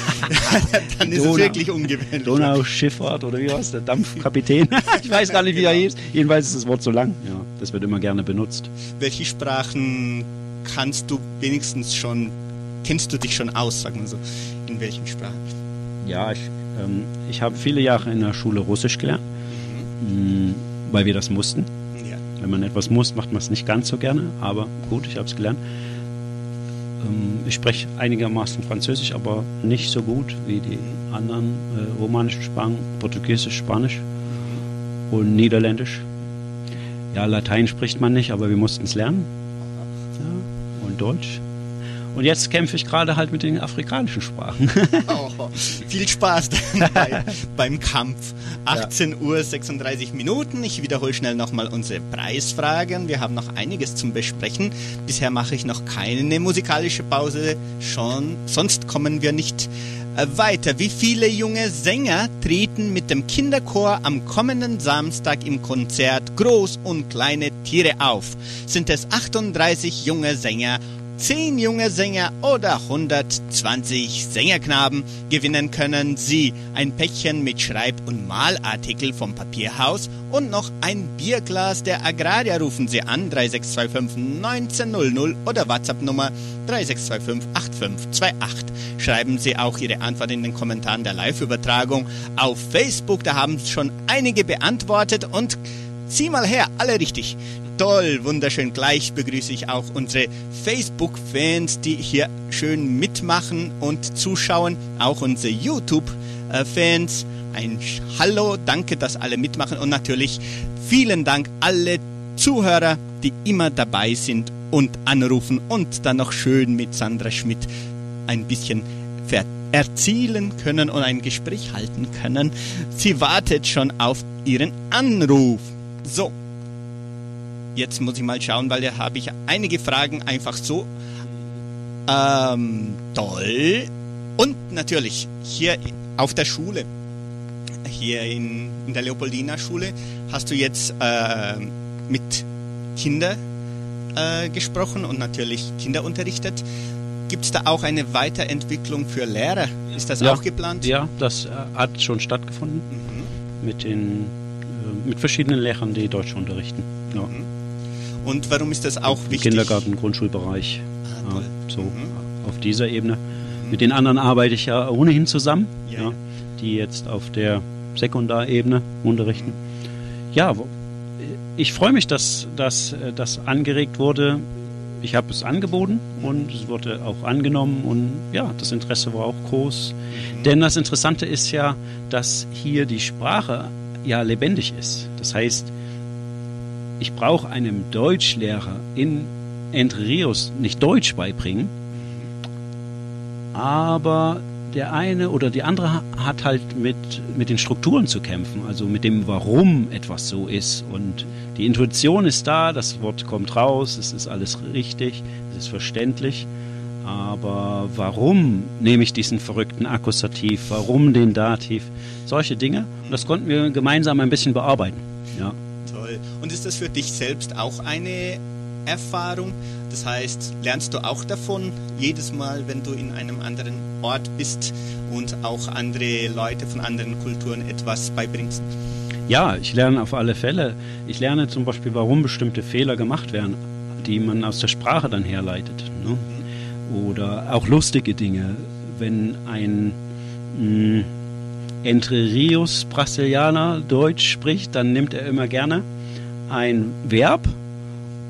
dann ist Donau, es wirklich ungewöhnlich.
Donauschifffahrt oder wie war es, der Dampfkapitän? ich weiß gar nicht, wie genau. er hieß. Jedenfalls ist das Wort so lang. Ja, das wird immer gerne benutzt.
Welche Sprachen kannst du wenigstens schon, kennst du dich schon aus, sagen wir so, in welchen Sprachen?
Ja, ich, ähm, ich habe viele Jahre in der Schule Russisch gelernt, mhm. mh, weil wir das mussten. Wenn man etwas muss, macht man es nicht ganz so gerne, aber gut, ich habe es gelernt. Ähm, ich spreche einigermaßen Französisch, aber nicht so gut wie die anderen äh, romanischen Sprachen, Portugiesisch, Spanisch und Niederländisch. Ja, Latein spricht man nicht, aber wir mussten es lernen. Ja, und Deutsch. Und jetzt kämpfe ich gerade halt mit den afrikanischen Sprachen.
oh, viel Spaß bei, beim Kampf. 18 ja. Uhr 36 Minuten. Ich wiederhole schnell nochmal unsere Preisfragen. Wir haben noch einiges zum Besprechen. Bisher mache ich noch keine musikalische Pause. Schon, sonst kommen wir nicht äh, weiter. Wie viele junge Sänger treten mit dem Kinderchor am kommenden Samstag im Konzert Groß und kleine Tiere auf? Sind es 38 junge Sänger 10 junge Sänger oder 120 Sängerknaben gewinnen können Sie ein Päckchen mit Schreib- und Malartikel vom Papierhaus und noch ein Bierglas der Agraria. Rufen Sie an 3625 1900 oder WhatsApp Nummer 3625 8528. Schreiben Sie auch Ihre Antwort in den Kommentaren der Live-Übertragung auf Facebook. Da haben schon einige beantwortet und Sieh mal her, alle richtig toll, wunderschön. Gleich begrüße ich auch unsere Facebook-Fans, die hier schön mitmachen und zuschauen. Auch unsere YouTube-Fans. Ein Hallo, danke, dass alle mitmachen. Und natürlich vielen Dank alle Zuhörer, die immer dabei sind und anrufen und dann noch schön mit Sandra Schmidt ein bisschen erzielen können und ein Gespräch halten können. Sie wartet schon auf Ihren Anruf. So, jetzt muss ich mal schauen, weil da habe ich einige Fragen einfach so. Ähm, toll. Und natürlich hier auf der Schule, hier in, in der Leopoldina Schule, hast du jetzt äh, mit Kindern äh, gesprochen und natürlich Kinder unterrichtet. Gibt es da auch eine Weiterentwicklung für Lehrer? Ist das
Ja.
auch geplant?
Ja, das äh, hat schon stattgefunden
Mhm.
mit den äh, mit verschiedenen Lehrern, die Deutsch unterrichten. Ja.
Und warum ist das auch wichtig?
Kindergarten, Grundschulbereich.
Ah,
Ja, so
Mhm.
auf dieser Ebene. Mit den anderen arbeite ich ja ohnehin zusammen,
Ja,
ja, die jetzt auf der Sekundarebene unterrichten. Ja, ich freue mich, dass, äh, das angeregt wurde. Ich habe es angeboten und es wurde auch angenommen und ja, das Interesse war auch groß. Denn das Interessante ist ja, dass hier die Sprache ja lebendig ist. Das heißt, ich brauche einem Deutschlehrer in Entre Rios nicht Deutsch beibringen, aber der eine oder die andere ha- hat halt mit, mit den Strukturen zu kämpfen, also mit dem, warum etwas so ist. Und die Intuition ist da, das Wort kommt raus, es ist alles richtig, es ist verständlich. Aber warum nehme ich diesen verrückten Akkusativ? Warum den Dativ? Solche Dinge. Und das konnten wir gemeinsam ein bisschen bearbeiten. Ja.
Toll. Und ist das für dich selbst auch eine Erfahrung? Das heißt, lernst du auch davon jedes Mal, wenn du in einem anderen Ort bist und auch andere Leute von anderen Kulturen etwas beibringst?
Ja, ich lerne auf alle Fälle. Ich lerne zum Beispiel, warum bestimmte Fehler gemacht werden, die man aus der Sprache dann herleitet. Ne? Oder auch lustige Dinge. Wenn ein mh, Entre Rios Brasilianer Deutsch spricht, dann nimmt er immer gerne ein Verb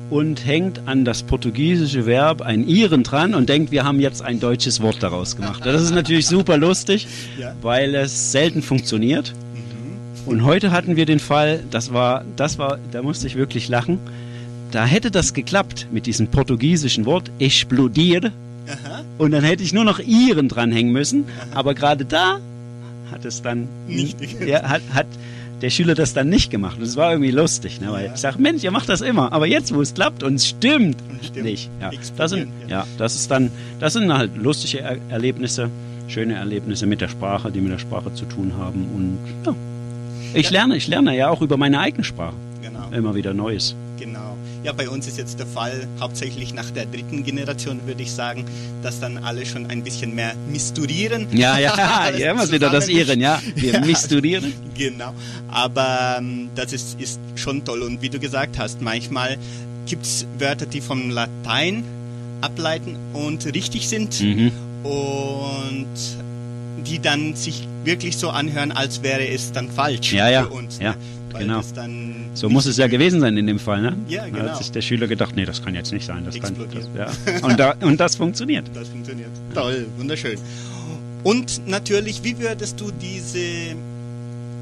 und hängt an das portugiesische Verb ein Iren dran und denkt, wir haben jetzt ein deutsches Wort daraus gemacht. Das ist natürlich super lustig,
Ja.
weil es selten funktioniert. Und heute hatten wir den Fall, das war, das war, da musste ich wirklich lachen. Da hätte das geklappt mit diesem portugiesischen Wort explodier.
Aha.
Und dann hätte ich nur noch ihren dranhängen müssen. Aber gerade da hat es dann
Nicht.
Ja, hat, hat der Schüler das dann nicht gemacht. Und es war irgendwie lustig, ne? weil
Ja.
ich sage, Mensch, ihr macht das immer. Aber jetzt, wo es klappt und es stimmt,
stimmt.
nicht. Ja, das sind,
ja.
das ist dann, das sind halt lustige er Erlebnisse, schöne Erlebnisse mit der Sprache, die mit der Sprache zu tun haben. Und ja, ich lerne, ich lerne ja auch über meine eigene Sprache
Genau.
immer wieder Neues.
Genau. Ja, bei uns ist jetzt der Fall, hauptsächlich nach der dritten Generation, würde ich sagen, dass dann alle schon ein bisschen mehr misturieren.
Ja, ja, ja, immer wieder das. Iren, ja. Wir
Ja.
misturieren.
Genau. Aber ähm, das ist, ist schon toll. Und wie du gesagt hast, manchmal gibt es Wörter, die vom Latein ableiten und richtig sind
Mhm.
und die dann sich wirklich so anhören, als wäre es dann falsch
Ja, ja,
für uns.
ja,
ne? Weil
genau. So muss es ja gewesen sein in dem Fall, ne?
Ja,
Da
genau.
hat sich der Schüler gedacht, nee, das kann jetzt nicht sein. Das kann, das, ja. und, da, und das funktioniert.
Das funktioniert. Toll, wunderschön. Und natürlich, wie würdest du diese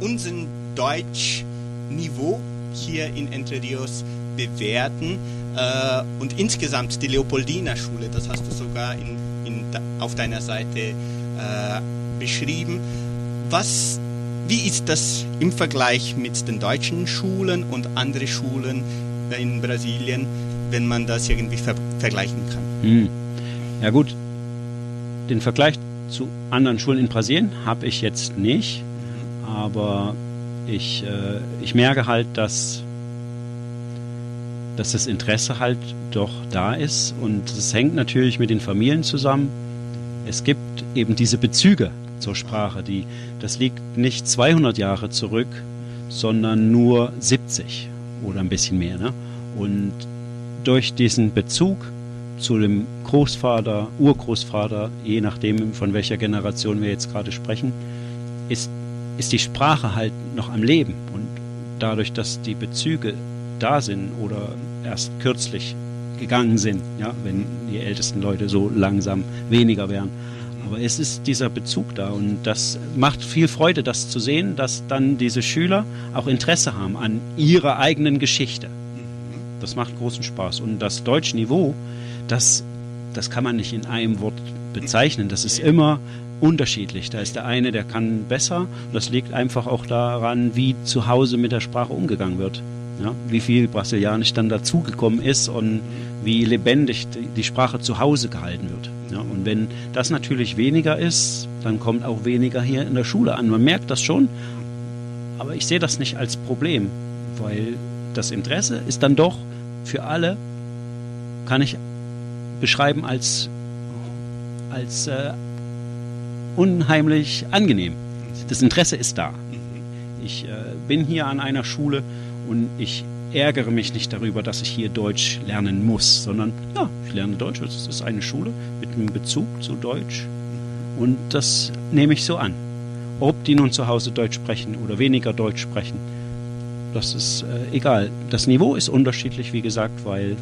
unseren Deutschniveau hier in Entre Rios bewerten? Äh, und insgesamt die Leopoldina Schule, das hast du sogar in, in, da- auf deiner Seite äh, beschrieben. Was, wie ist das im Vergleich mit den deutschen Schulen und anderen Schulen in Brasilien, wenn man das irgendwie ver vergleichen kann?
Hm. Ja gut, den Vergleich zu anderen Schulen in Brasilien habe ich jetzt nicht, aber ich, äh, ich merke halt, dass, dass das Interesse halt doch da ist und es hängt natürlich mit den Familien zusammen. Es gibt eben diese Bezüge zur Sprache, die, das liegt nicht 200 Jahre zurück, sondern nur 70 oder ein bisschen mehr. Ne? Und durch diesen Bezug zu dem Großvater, Urgroßvater, je nachdem von welcher Generation wir jetzt gerade sprechen, ist, ist die Sprache halt noch am Leben. Und dadurch, dass die Bezüge da sind oder erst kürzlich gegangen sind, ja, wenn die ältesten Leute so langsam weniger werden. Aber es ist dieser Bezug da und das macht viel Freude, das zu sehen, dass dann diese Schüler auch Interesse haben an ihrer eigenen Geschichte. Das macht großen Spaß. Und das Deutschniveau, das, das kann man nicht in einem Wort bezeichnen. Das ist immer unterschiedlich. Da ist der eine, der kann besser. Das liegt einfach auch daran, wie zu Hause mit der Sprache umgegangen wird. Ja, wie viel Brasilianisch dann dazugekommen ist und wie lebendig die Sprache zu Hause gehalten wird. Ja, und wenn das natürlich weniger ist, dann kommt auch weniger hier in der Schule an. Man merkt das schon, aber ich sehe das nicht als Problem, weil das Interesse ist dann doch für alle, kann ich beschreiben als, als äh, unheimlich angenehm. Das Interesse ist da. Ich äh, bin hier an einer Schule und ich ärgere mich nicht darüber, dass ich hier Deutsch lernen muss, sondern ja, ich lerne Deutsch. Es ist eine Schule mit einem Bezug zu Deutsch und das nehme ich so an. Ob die nun zu Hause Deutsch sprechen oder weniger Deutsch sprechen, das ist äh, egal. Das Niveau ist unterschiedlich, wie gesagt, weil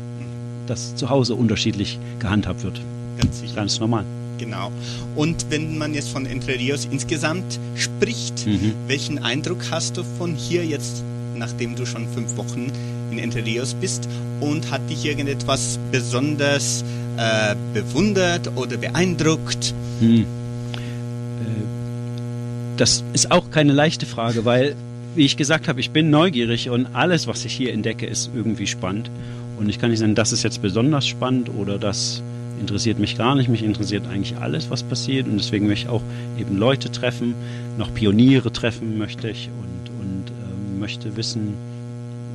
das zu Hause unterschiedlich gehandhabt wird.
Ganz sicher.
Ganz normal.
Genau. Und wenn man jetzt von Entre Rios insgesamt spricht,
Mhm.
welchen Eindruck hast du von hier jetzt, nachdem du schon fünf Wochen in Entre bist? Und hat dich irgendetwas besonders äh, bewundert oder beeindruckt?
Hm. Äh, Das ist auch keine leichte Frage, weil, wie ich gesagt habe, ich bin neugierig und alles, was ich hier entdecke, ist irgendwie spannend. Und ich kann nicht sagen, das ist jetzt besonders spannend oder das interessiert mich gar nicht. Mich interessiert eigentlich alles, was passiert. Und deswegen möchte ich auch eben Leute treffen, noch Pioniere treffen möchte ich und, möchte wissen,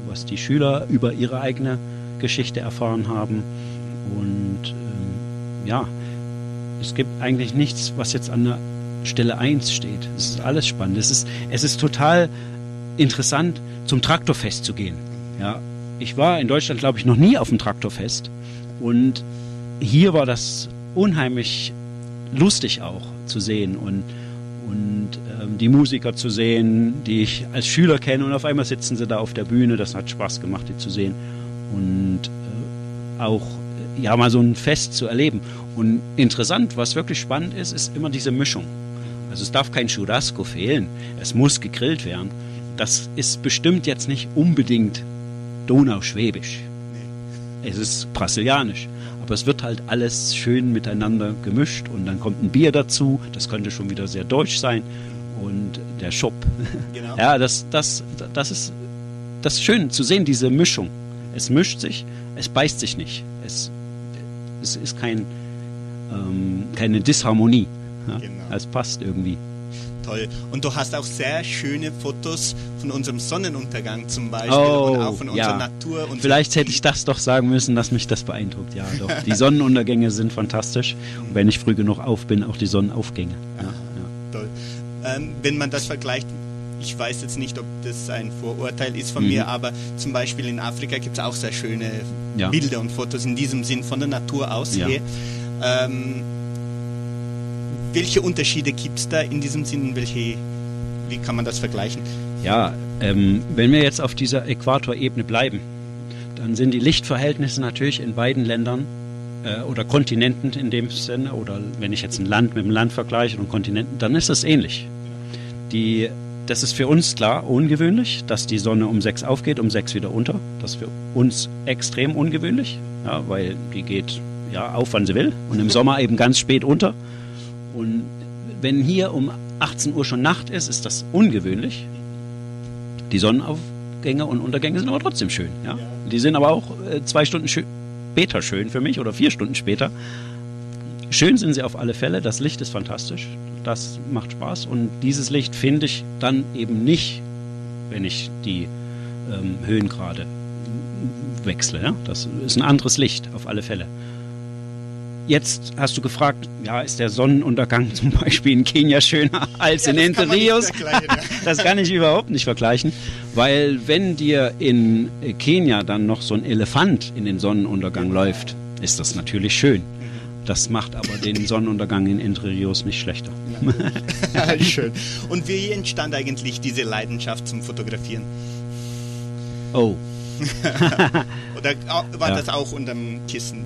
was die Schüler über ihre eigene Geschichte erfahren haben. Und ähm, ja, es gibt eigentlich nichts, was jetzt an der Stelle 1 steht. Es ist alles spannend. Es ist, es ist total interessant, zum Traktorfest zu gehen. Ja, ich war in Deutschland, glaube ich, noch nie auf dem Traktorfest. Und hier war das unheimlich lustig auch zu sehen und, und ähm, die Musiker zu sehen, die ich als Schüler kenne. Und auf einmal sitzen sie da auf der Bühne. Das hat Spaß gemacht, die zu sehen. Und äh, auch ja mal so ein Fest zu erleben. Und interessant, was wirklich spannend ist, ist immer diese Mischung. Also es darf kein Churrasco fehlen. Es muss gegrillt werden. Das ist bestimmt jetzt nicht unbedingt Donauschwäbisch. Es ist brasilianisch. Aber es wird halt alles schön miteinander gemischt und dann kommt ein Bier dazu. Das könnte schon wieder sehr deutsch sein. Und der Shop.
Genau.
Ja, das, das, das, ist, das ist schön zu sehen, diese Mischung. Es mischt sich, es beißt sich nicht. Es, es ist kein, ähm, keine Disharmonie. Ja?
Genau.
Es passt irgendwie.
Toll. Und du hast auch sehr schöne Fotos von unserem Sonnenuntergang zum Beispiel
Oh,
und auch von
ja.
unserer Natur. Und
Vielleicht hätte ich das doch sagen müssen, dass mich das beeindruckt. Ja, doch. Die Sonnenuntergänge sind fantastisch. Und wenn ich früh genug auf bin, auch die Sonnenaufgänge. Ja, ja.
Toll. Ähm, wenn man das vergleicht, ich weiß jetzt nicht, ob das ein Vorurteil ist von
Mhm.
mir, aber zum Beispiel in Afrika gibt es auch sehr schöne
Ja.
Bilder und Fotos in diesem Sinn von der Natur aus
Ja.
her. Ähm, welche Unterschiede gibt es da in diesem Sinn? Welche, wie kann man das vergleichen?
Ja, ähm, wenn wir jetzt auf dieser Äquatorebene bleiben, dann sind die Lichtverhältnisse natürlich in beiden Ländern äh, oder Kontinenten in dem Sinne, oder wenn ich jetzt ein Land mit einem Land vergleiche und Kontinenten, dann ist das ähnlich. Die, das ist für uns klar ungewöhnlich, dass die Sonne um sechs aufgeht, um sechs wieder unter. Das ist für uns extrem ungewöhnlich, ja, weil die geht ja auf, wann sie will und im Sommer eben ganz spät unter. Und wenn hier um 18 Uhr schon Nacht ist, ist das ungewöhnlich. Die Sonnenaufgänge und Untergänge sind aber trotzdem schön. Ja? Die sind aber auch äh, zwei Stunden später schön für mich oder vier Stunden später. Schön sind sie auf alle Fälle. Das Licht ist fantastisch. Das macht Spaß. Und dieses Licht finde ich dann eben nicht, wenn ich die ähm, Höhengrade wechsle. Ja? Das ist ein anderes Licht auf alle Fälle. Jetzt hast du gefragt, ja, ist der Sonnenuntergang zum Beispiel in Kenia schöner als in
das
Entre Rios?
ja.
Das kann ich überhaupt nicht vergleichen, weil wenn dir in Kenia dann noch so ein Elefant in den Sonnenuntergang läuft, ist das natürlich schön. Das macht aber den Sonnenuntergang in Entre Rios nicht schlechter.
Schön. Und wie entstand eigentlich diese Leidenschaft zum Fotografieren?
Oh,
Oder äh, war
Ja.
das auch unterm Kissen?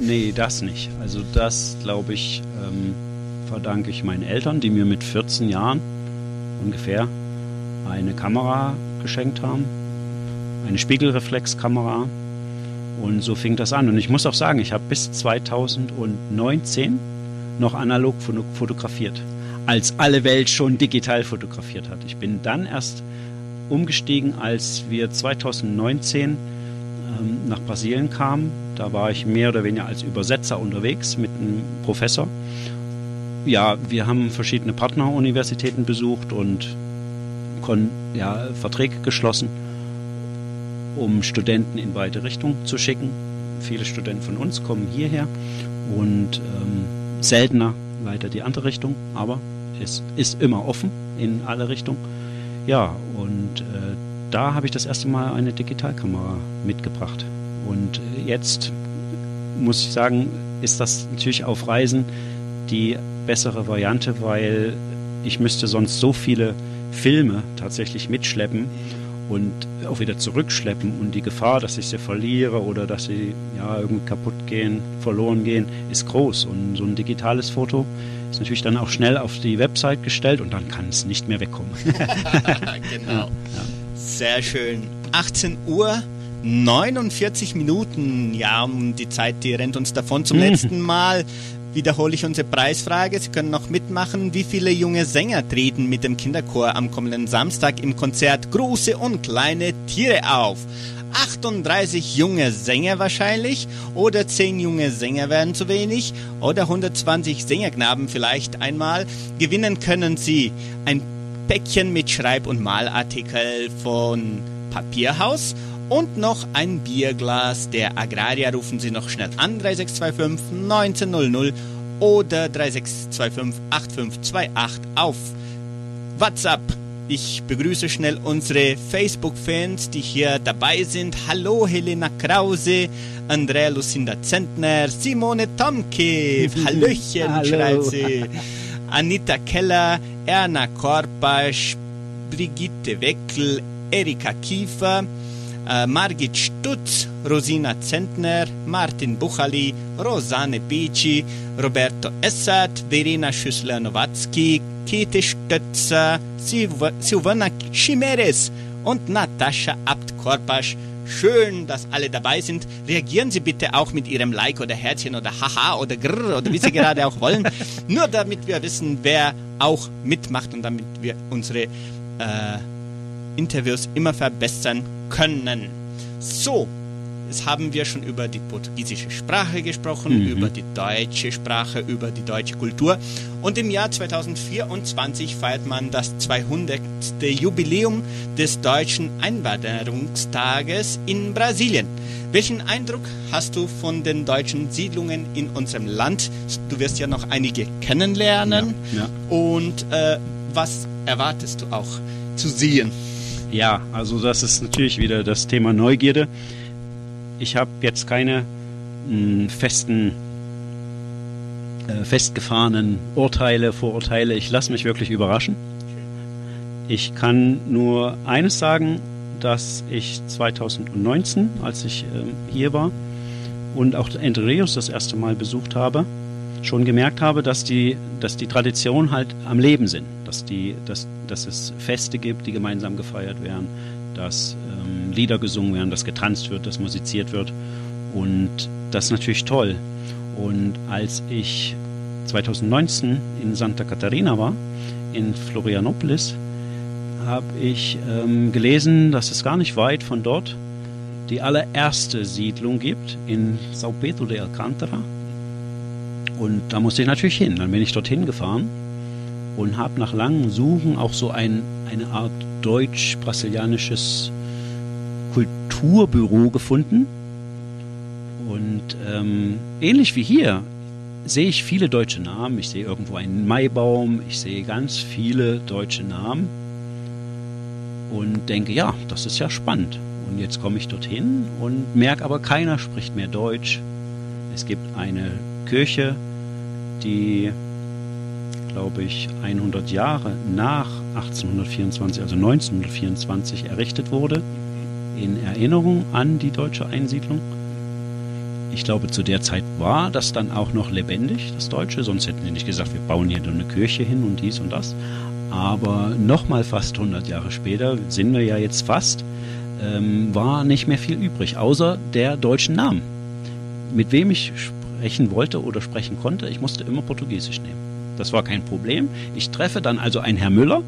Nee, das nicht. Also das, glaube ich, ähm, verdanke ich meinen Eltern, die mir mit 14 Jahren ungefähr eine Kamera geschenkt haben. Eine Spiegelreflexkamera. Und so fing das an. Und ich muss auch sagen, ich habe bis 2019 noch analog fotografiert, als alle Welt schon digital fotografiert hat. Ich bin dann erst umgestiegen, als wir 2019 ähm, nach Brasilien kamen. Da war ich mehr oder weniger als Übersetzer unterwegs mit einem Professor. Ja, wir haben verschiedene Partneruniversitäten besucht und kon ja, Verträge geschlossen, um Studenten in beide Richtungen zu schicken. Viele Studenten von uns kommen hierher und ähm, seltener leider die andere Richtung, aber es ist immer offen in alle Richtungen. Ja, und äh, da habe ich das erste Mal eine Digitalkamera mitgebracht. Und äh, jetzt muss ich sagen, ist das natürlich auf Reisen die bessere Variante, weil ich müsste sonst so viele Filme tatsächlich mitschleppen und auch wieder zurückschleppen und die Gefahr, dass ich sie verliere oder dass sie ja irgendwie kaputt gehen, verloren gehen, ist groß. Und so ein digitales Foto ist natürlich dann auch schnell auf die Website gestellt und dann kann es nicht mehr wegkommen.
genau. Ja. Sehr schön. 18 Uhr 49 Minuten. Ja, um die Zeit, die rennt uns davon. Zum letzten Mal wiederhole ich unsere Preisfrage. Sie können noch mitmachen. Wie viele junge Sänger treten mit dem Kinderchor am kommenden Samstag im Konzert Große und kleine Tiere auf? 38 junge Sänger wahrscheinlich oder 10 junge Sänger werden zu wenig oder 120 Sängerknaben vielleicht einmal. Gewinnen können Sie ein Päckchen mit Schreib- und Malartikel von Papierhaus und noch ein Bierglas der Agraria. Rufen Sie noch schnell an 3625 1900 oder 3625 8528 auf WhatsApp. Ich begrüße schnell unsere Facebook-Fans, die hier dabei sind. Hallo Helena Krause, Andrea Lucinda Zentner, Simone Tomke, Hallöchen, Hallo. schreit sie. Anita Keller, Erna Korpasch, Brigitte Weckel, Erika Kiefer, äh, Margit Stutz, Rosina Zentner, Martin Buchali, Rosanne Bici, Roberto Essert, Verena Schüssler-Nowatzki, Kete Stötzer, Silvana Chimeres und Natascha Abt-Korpasch. Schön, dass alle dabei sind. Reagieren Sie bitte auch mit Ihrem Like oder Herzchen oder Haha oder Grrr oder wie Sie gerade auch wollen. Nur damit wir wissen, wer auch mitmacht und damit wir unsere äh, Interviews immer verbessern können. So, Jetzt haben wir schon über die portugiesische Sprache gesprochen, mhm. über die deutsche Sprache, über die deutsche Kultur. Und im Jahr 2024 feiert man das 200. Jubiläum des deutschen Einwanderungstages in Brasilien. Welchen Eindruck hast du von den deutschen Siedlungen in unserem Land? Du wirst ja noch einige kennenlernen. Ja, ja. Und äh, was erwartest du auch zu sehen?
Ja, also das ist natürlich wieder das Thema Neugierde. Ich habe jetzt keine mh, hm, festen, äh, festgefahrenen Urteile, Vorurteile. Ich lasse mich wirklich überraschen. Ich kann nur eines sagen, dass ich 2019, als ich äh, hier war und auch Entre Rios das erste Mal besucht habe, schon gemerkt habe, dass die, dass die Traditionen halt am Leben sind, dass, die, dass, dass es Feste gibt, die gemeinsam gefeiert werden, dass ähm, Lieder gesungen werden, dass getanzt wird, dass musiziert wird. Und das ist natürlich toll. Und als ich 2019 in Santa Catarina war, in Florianopolis, habe ich ähm, gelesen, dass es gar nicht weit von dort die allererste Siedlung gibt in São Pedro de Alcântara. Und da musste ich natürlich hin. Dann bin ich dorthin gefahren und habe nach langem Suchen auch so ein, eine Art deutsch-brasilianisches Kulturbüro gefunden. Und ähm, ähnlich wie hier sehe ich viele deutsche Namen. Ich sehe irgendwo einen Maibaum, ich sehe ganz viele deutsche Namen und denke, ja, das ist ja spannend. Und jetzt komme ich dorthin und merke aber, keiner spricht mehr Deutsch. Es gibt eine Kirche, die, glaube ich, 100 Jahre nach 1824, also 1924 errichtet wurde, in Erinnerung an die deutsche Einsiedlung. Ich glaube, zu der Zeit war das dann auch noch lebendig, das Deutsche, sonst hätten sie nicht gesagt, wir bauen hier nur eine Kirche hin und dies und das. Aber nochmal fast 100 Jahre später, sind wir ja jetzt fast, ähm, war nicht mehr viel übrig, außer der deutschen Namen. Mit wem ich sprechen wollte oder sprechen konnte, ich musste immer Portugiesisch nehmen. Das war kein Problem. Ich treffe dann also einen Herr Müller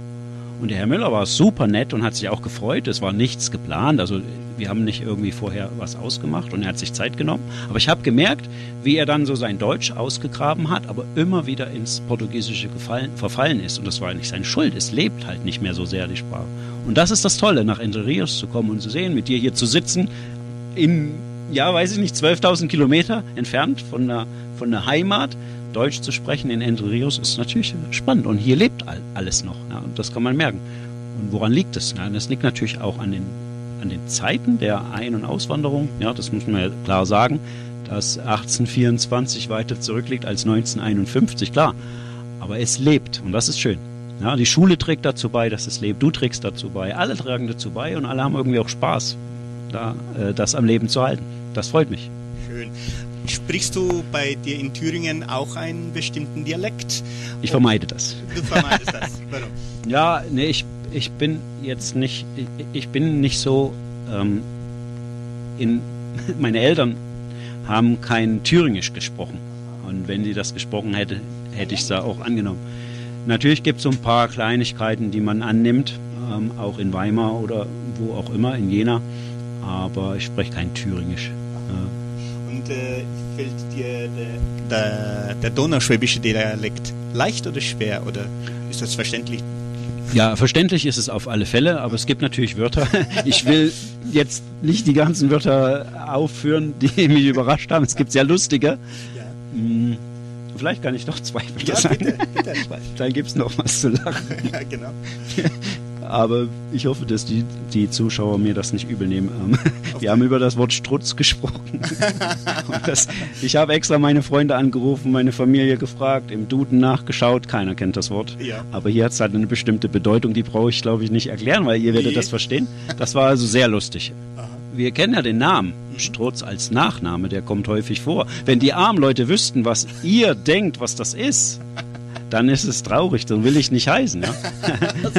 und der Herr Müller war super nett und hat sich auch gefreut. Es war nichts geplant. Also wir haben nicht irgendwie vorher was ausgemacht und er hat sich Zeit genommen. Aber ich habe gemerkt, wie er dann so sein Deutsch ausgegraben hat, aber immer wieder ins Portugiesische gefallen, verfallen ist. Und das war nicht seine Schuld. Es lebt halt nicht mehr so sehr die Sprache. Und das ist das Tolle, nach Entre Rios zu kommen und zu sehen, mit dir hier zu sitzen, in, ja, weiß ich nicht, 12.000 Kilometer entfernt von der, von der Heimat. Deutsch zu sprechen in Entre Rios ist natürlich spannend. Und hier lebt alles noch. Ja, und das kann man merken. Und woran liegt es? Ja, das liegt natürlich auch an den an den Zeiten der Ein- und Auswanderung, ja, das muss man ja klar sagen, dass 1824 weiter zurückliegt als 1951, klar. Aber es lebt und das ist schön. Ja, die Schule trägt dazu bei, dass es lebt. Du trägst dazu bei. Alle tragen dazu bei und alle haben irgendwie auch Spaß, da, äh, das am Leben zu halten. Das freut mich.
Schön. Sprichst du bei dir in Thüringen auch einen bestimmten Dialekt?
Ich vermeide das.
Du vermeidest das. Warum?
Ja, nee, ich ich bin jetzt nicht, ich, ich bin nicht so ähm, in, meine Eltern haben kein Thüringisch gesprochen. Und wenn sie das gesprochen hätte, hätte ich es da auch angenommen. Natürlich gibt es so ein paar Kleinigkeiten, die man annimmt, ähm, auch in Weimar oder wo auch immer, in Jena. Aber ich spreche kein Thüringisch.
Äh. Und äh, fällt dir der, der, der donauschwäbische Dialekt leicht oder schwer? Oder ist das verständlich
ja, verständlich ist es auf alle Fälle, aber es gibt natürlich Wörter. Ich will jetzt nicht die ganzen Wörter aufführen, die mich überrascht haben. Es gibt sehr lustige. Ja. Hm, vielleicht kann ich doch zwei Wörter ja, sagen. Bitte, bitte. Dann gibt es noch was zu lachen. Ja, genau. aber ich hoffe, dass die, die Zuschauer mir das nicht übel nehmen. Ähm, wir haben über das Wort Strutz gesprochen. das, ich habe extra meine Freunde angerufen, meine Familie gefragt, im Duden nachgeschaut. Keiner kennt das Wort. Ja. Aber hier hat es halt eine bestimmte Bedeutung, die brauche ich, glaube ich, nicht erklären, weil ihr werdet das verstehen. Das war also sehr lustig. Wir kennen ja den Namen. Strutz als Nachname, der kommt häufig vor. Wenn die armen Leute wüssten, was ihr denkt, was das ist, dann ist es traurig, dann will ich nicht heißen. Ja?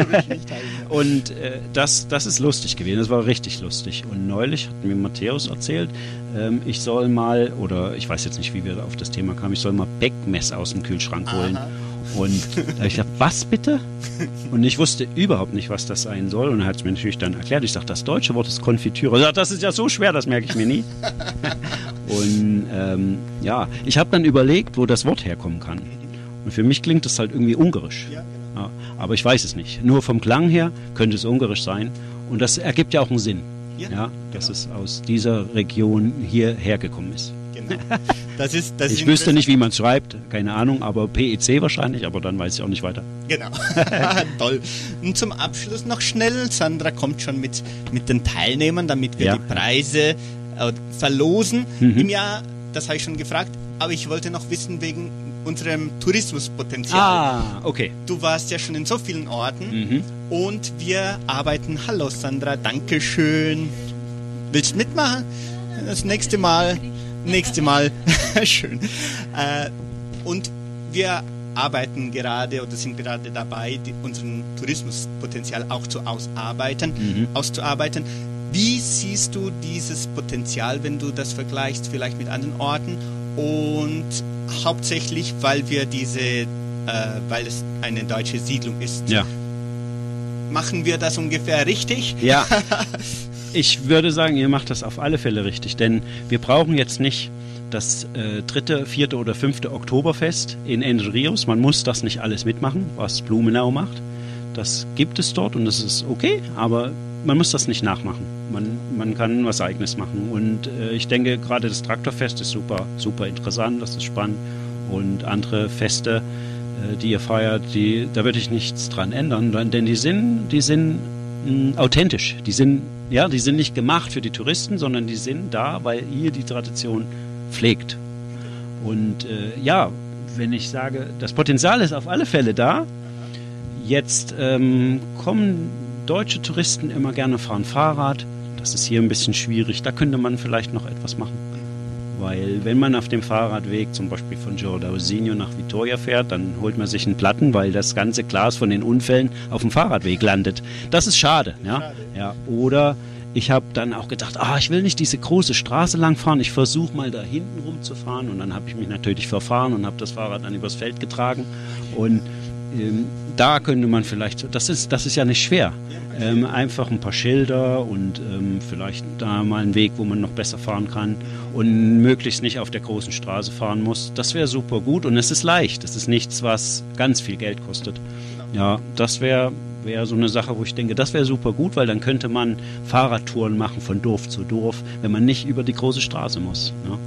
Und äh, das, das ist lustig gewesen, das war richtig lustig. Und neulich hat mir Matthäus erzählt, ähm, ich soll mal, oder ich weiß jetzt nicht, wie wir auf das Thema kamen, ich soll mal Beckmess aus dem Kühlschrank holen. Aha. Und da ich gesagt, was bitte? Und ich wusste überhaupt nicht, was das sein soll. Und er hat es mir natürlich dann erklärt. Ich sagte, das deutsche Wort ist Konfitüre. Sag, das ist ja so schwer, das merke ich mir nie. Und ähm, ja, ich habe dann überlegt, wo das Wort herkommen kann. Und für mich klingt das halt irgendwie ungarisch. Ja, genau. ja, aber ich weiß es nicht. Nur vom Klang her könnte es ungarisch sein. Und das ergibt ja auch einen Sinn. Ja, ja dass genau. es aus dieser Region hierher gekommen ist. Genau. Das ist, das ich wüsste nicht, wie man es schreibt, keine Ahnung, aber PEC wahrscheinlich, aber dann weiß ich auch nicht weiter.
Genau. Toll. Und zum Abschluss noch schnell, Sandra kommt schon mit, mit den Teilnehmern, damit wir ja. die Preise äh, verlosen. Mhm. Im Jahr, das habe ich schon gefragt, aber ich wollte noch wissen wegen unserem Tourismuspotenzial.
Ah, okay.
Du warst ja schon in so vielen Orten mhm. und wir arbeiten. Hallo Sandra, danke schön. Willst du mitmachen? Das nächste Mal. Nächste Mal. schön. Äh, und wir arbeiten gerade oder sind gerade dabei, die, unseren Tourismuspotenzial auch zu ausarbeiten, mhm. auszuarbeiten. Wie siehst du dieses Potenzial, wenn du das vergleichst vielleicht mit anderen Orten und hauptsächlich, weil wir diese, äh, weil es eine deutsche Siedlung ist.
Ja.
Machen wir das ungefähr richtig?
Ja. Ich würde sagen, ihr macht das auf alle Fälle richtig, denn wir brauchen jetzt nicht das äh, dritte, vierte oder fünfte Oktoberfest in Entre Rios. Man muss das nicht alles mitmachen, was Blumenau macht. Das gibt es dort und das ist okay, aber man muss das nicht nachmachen. Man, man kann was Eigenes machen. Und äh, ich denke, gerade das Traktorfest ist super, super interessant, das ist spannend. Und andere Feste, äh, die ihr feiert, die, da würde ich nichts dran ändern, denn die sind, die sind mh, hm, authentisch. Die sind, ja, die sind nicht gemacht für die Touristen, sondern die sind da, weil ihr die Tradition pflegt. Und äh, ja, wenn ich sage, das Potenzial ist auf alle Fälle da. Jetzt ähm, kommen deutsche Touristen immer gerne fahren Fahrrad. Das ist hier ein bisschen schwierig. Da könnte man vielleicht noch etwas machen. Weil wenn man auf dem Fahrradweg zum Beispiel von Giordausinho nach Vitoria fährt, dann holt man sich einen Platten, weil das ganze Glas von den Unfällen auf dem Fahrradweg landet. Das ist schade. Ja? ja. Oder ich habe dann auch gedacht, ah, ich will nicht diese große Straße lang fahren, ich versuche mal da hinten rumzufahren und dann habe ich mich natürlich verfahren und habe das Fahrrad dann übers Feld getragen und ähm, da könnte man vielleicht, das ist, das ist ja nicht schwer, ähm, einfach ein paar Schilder und ähm, vielleicht da mal einen Weg, wo man noch besser fahren kann und möglichst nicht auf der großen Straße fahren muss. Das wäre super gut und es ist leicht. Es ist nichts, was ganz viel Geld kostet. Ja, das wäre wäre so eine Sache, wo ich denke, das wäre super gut, weil dann könnte man Fahrradtouren machen von Dorf zu Dorf, wenn man nicht über die große Straße muss. Ja.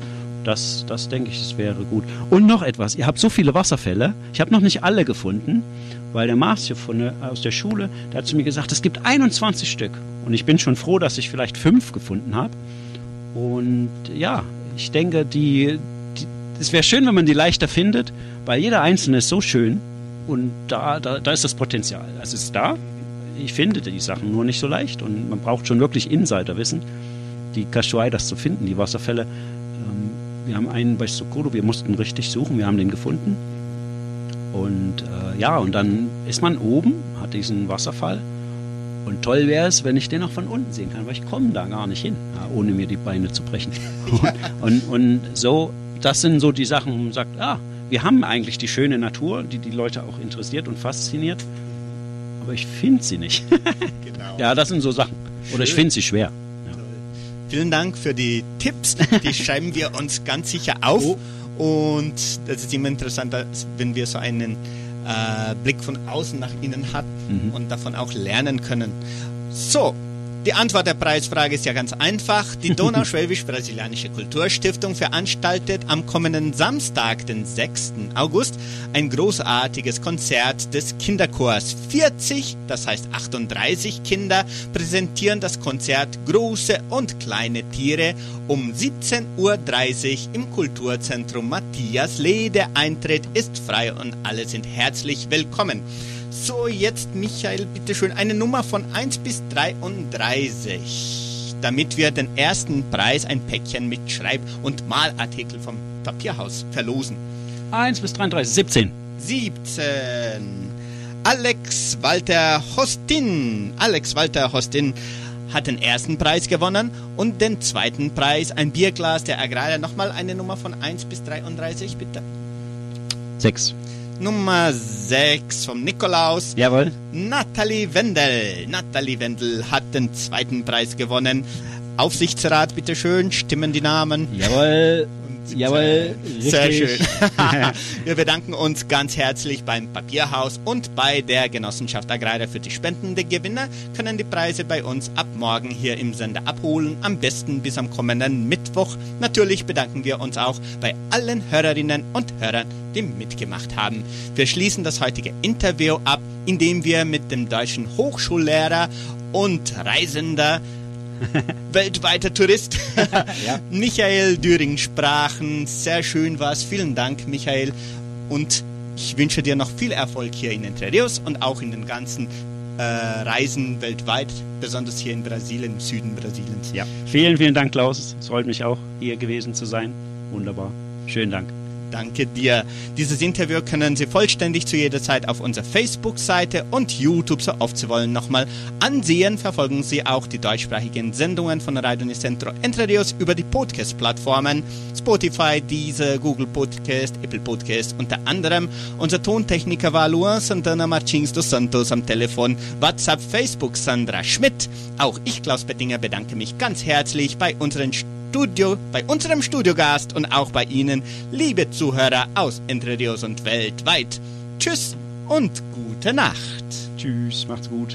Das, das denke ich, das wäre gut. Und noch etwas, ihr habt so viele Wasserfälle, ich habe noch nicht alle gefunden, weil der Marcio von der, aus der Schule, der hat zu mir gesagt, es gibt 21 Stück. Und ich bin schon froh, dass ich vielleicht fünf gefunden habe. Und ja, ich denke, die, die es wäre schön, wenn man die leichter findet, weil jeder einzelne ist so schön und da, da, da ist das Potenzial. Es ist da. Ich finde die Sachen nur nicht so leicht und man braucht schon wirklich Insiderwissen, die das zu finden, die Wasserfälle. Ähm, wir haben einen bei Socorro, wir mussten richtig suchen, wir haben den gefunden. Und äh, ja, und dann ist man oben, hat diesen Wasserfall. Und toll wäre es, wenn ich den auch von unten sehen kann, weil ich komme da gar nicht hin, ohne mir die Beine zu brechen. Und, und, und, so, das sind so die Sachen, wo man sagt, ah, wir haben eigentlich die schöne Natur, die die Leute auch interessiert und fasziniert, aber ich finde sie nicht. genau. Ja, das sind so Sachen. Oder ich finde sie schwer.
Vielen Dank für die Tipps. Die schreiben wir uns ganz sicher auf. Oh. Und das ist immer interessant, wenn wir so einen äh, Blick von außen nach innen haben mhm. und davon auch lernen können. So, die Antwort der Preisfrage ist ja ganz einfach. Die Donauschwäbisch-Brasilianische Kulturstiftung veranstaltet am kommenden Samstag, den 6. August, ein großartiges Konzert des Kinderchors. 40, das heißt 38 Kinder präsentieren das Konzert Große und kleine Tiere um 17.30 Uhr im Kulturzentrum Matthias Lee. Der Eintritt ist frei und alle sind herzlich willkommen. So, jetzt Michael, bitteschön, eine Nummer von 1 bis 33, damit wir den ersten Preis, ein Päckchen mit Schreib- und Malartikel vom Papierhaus verlosen.
1 bis 33, 17.
17. Alex Walter Hostin. Alex Walter Hostin hat den ersten Preis gewonnen und den zweiten Preis, ein Bierglas der Agrarier. Nochmal eine Nummer von 1 bis 33, bitte.
6.
Nummer 6 vom Nikolaus.
Jawohl.
Nathalie Wendel. Nathalie Wendel hat den zweiten Preis gewonnen. Aufsichtsrat, bitteschön, stimmen die Namen.
Jawohl. Jawohl,
richtig. Sehr schön. Wir bedanken uns ganz herzlich beim Papierhaus und bei der Genossenschaft Agraria für die Spenden. Die Gewinner können die Preise bei uns ab morgen hier im Sender abholen, am besten bis am kommenden Mittwoch. Natürlich bedanken wir uns auch bei allen Hörerinnen und Hörern, die mitgemacht haben. Wir schließen das heutige Interview ab, indem wir mit dem deutschen Hochschullehrer und Reisender weltweiter Tourist. ja. Michael Düring sprachen. Sehr schön war es. Vielen Dank, Michael. Und ich wünsche dir noch viel Erfolg hier in Entre Rios und auch in den ganzen äh, Reisen weltweit, besonders hier in Brasilien, im Süden Brasiliens.
Ja. Vielen, vielen Dank, Klaus. Es freut mich auch, hier gewesen zu sein. Wunderbar. Schönen Dank.
Danke dir. Dieses Interview können Sie vollständig zu jeder Zeit auf unserer Facebook-Seite und YouTube, so oft Sie wollen, nochmal ansehen. Verfolgen Sie auch die deutschsprachigen Sendungen von Radio Nicentro Entre über die Podcast-Plattformen Spotify, Deezer, Google Podcast, Apple Podcast unter anderem. Unser Tontechniker war Luan Santana Martins dos Santos am Telefon, WhatsApp, Facebook Sandra Schmidt. Auch ich, Klaus Bettinger, bedanke mich ganz herzlich bei unseren Studio, bei unserem Studiogast und auch bei Ihnen, liebe Zuhörer aus Entre Rios und weltweit. Tschüss und gute Nacht.
Tschüss, macht's gut.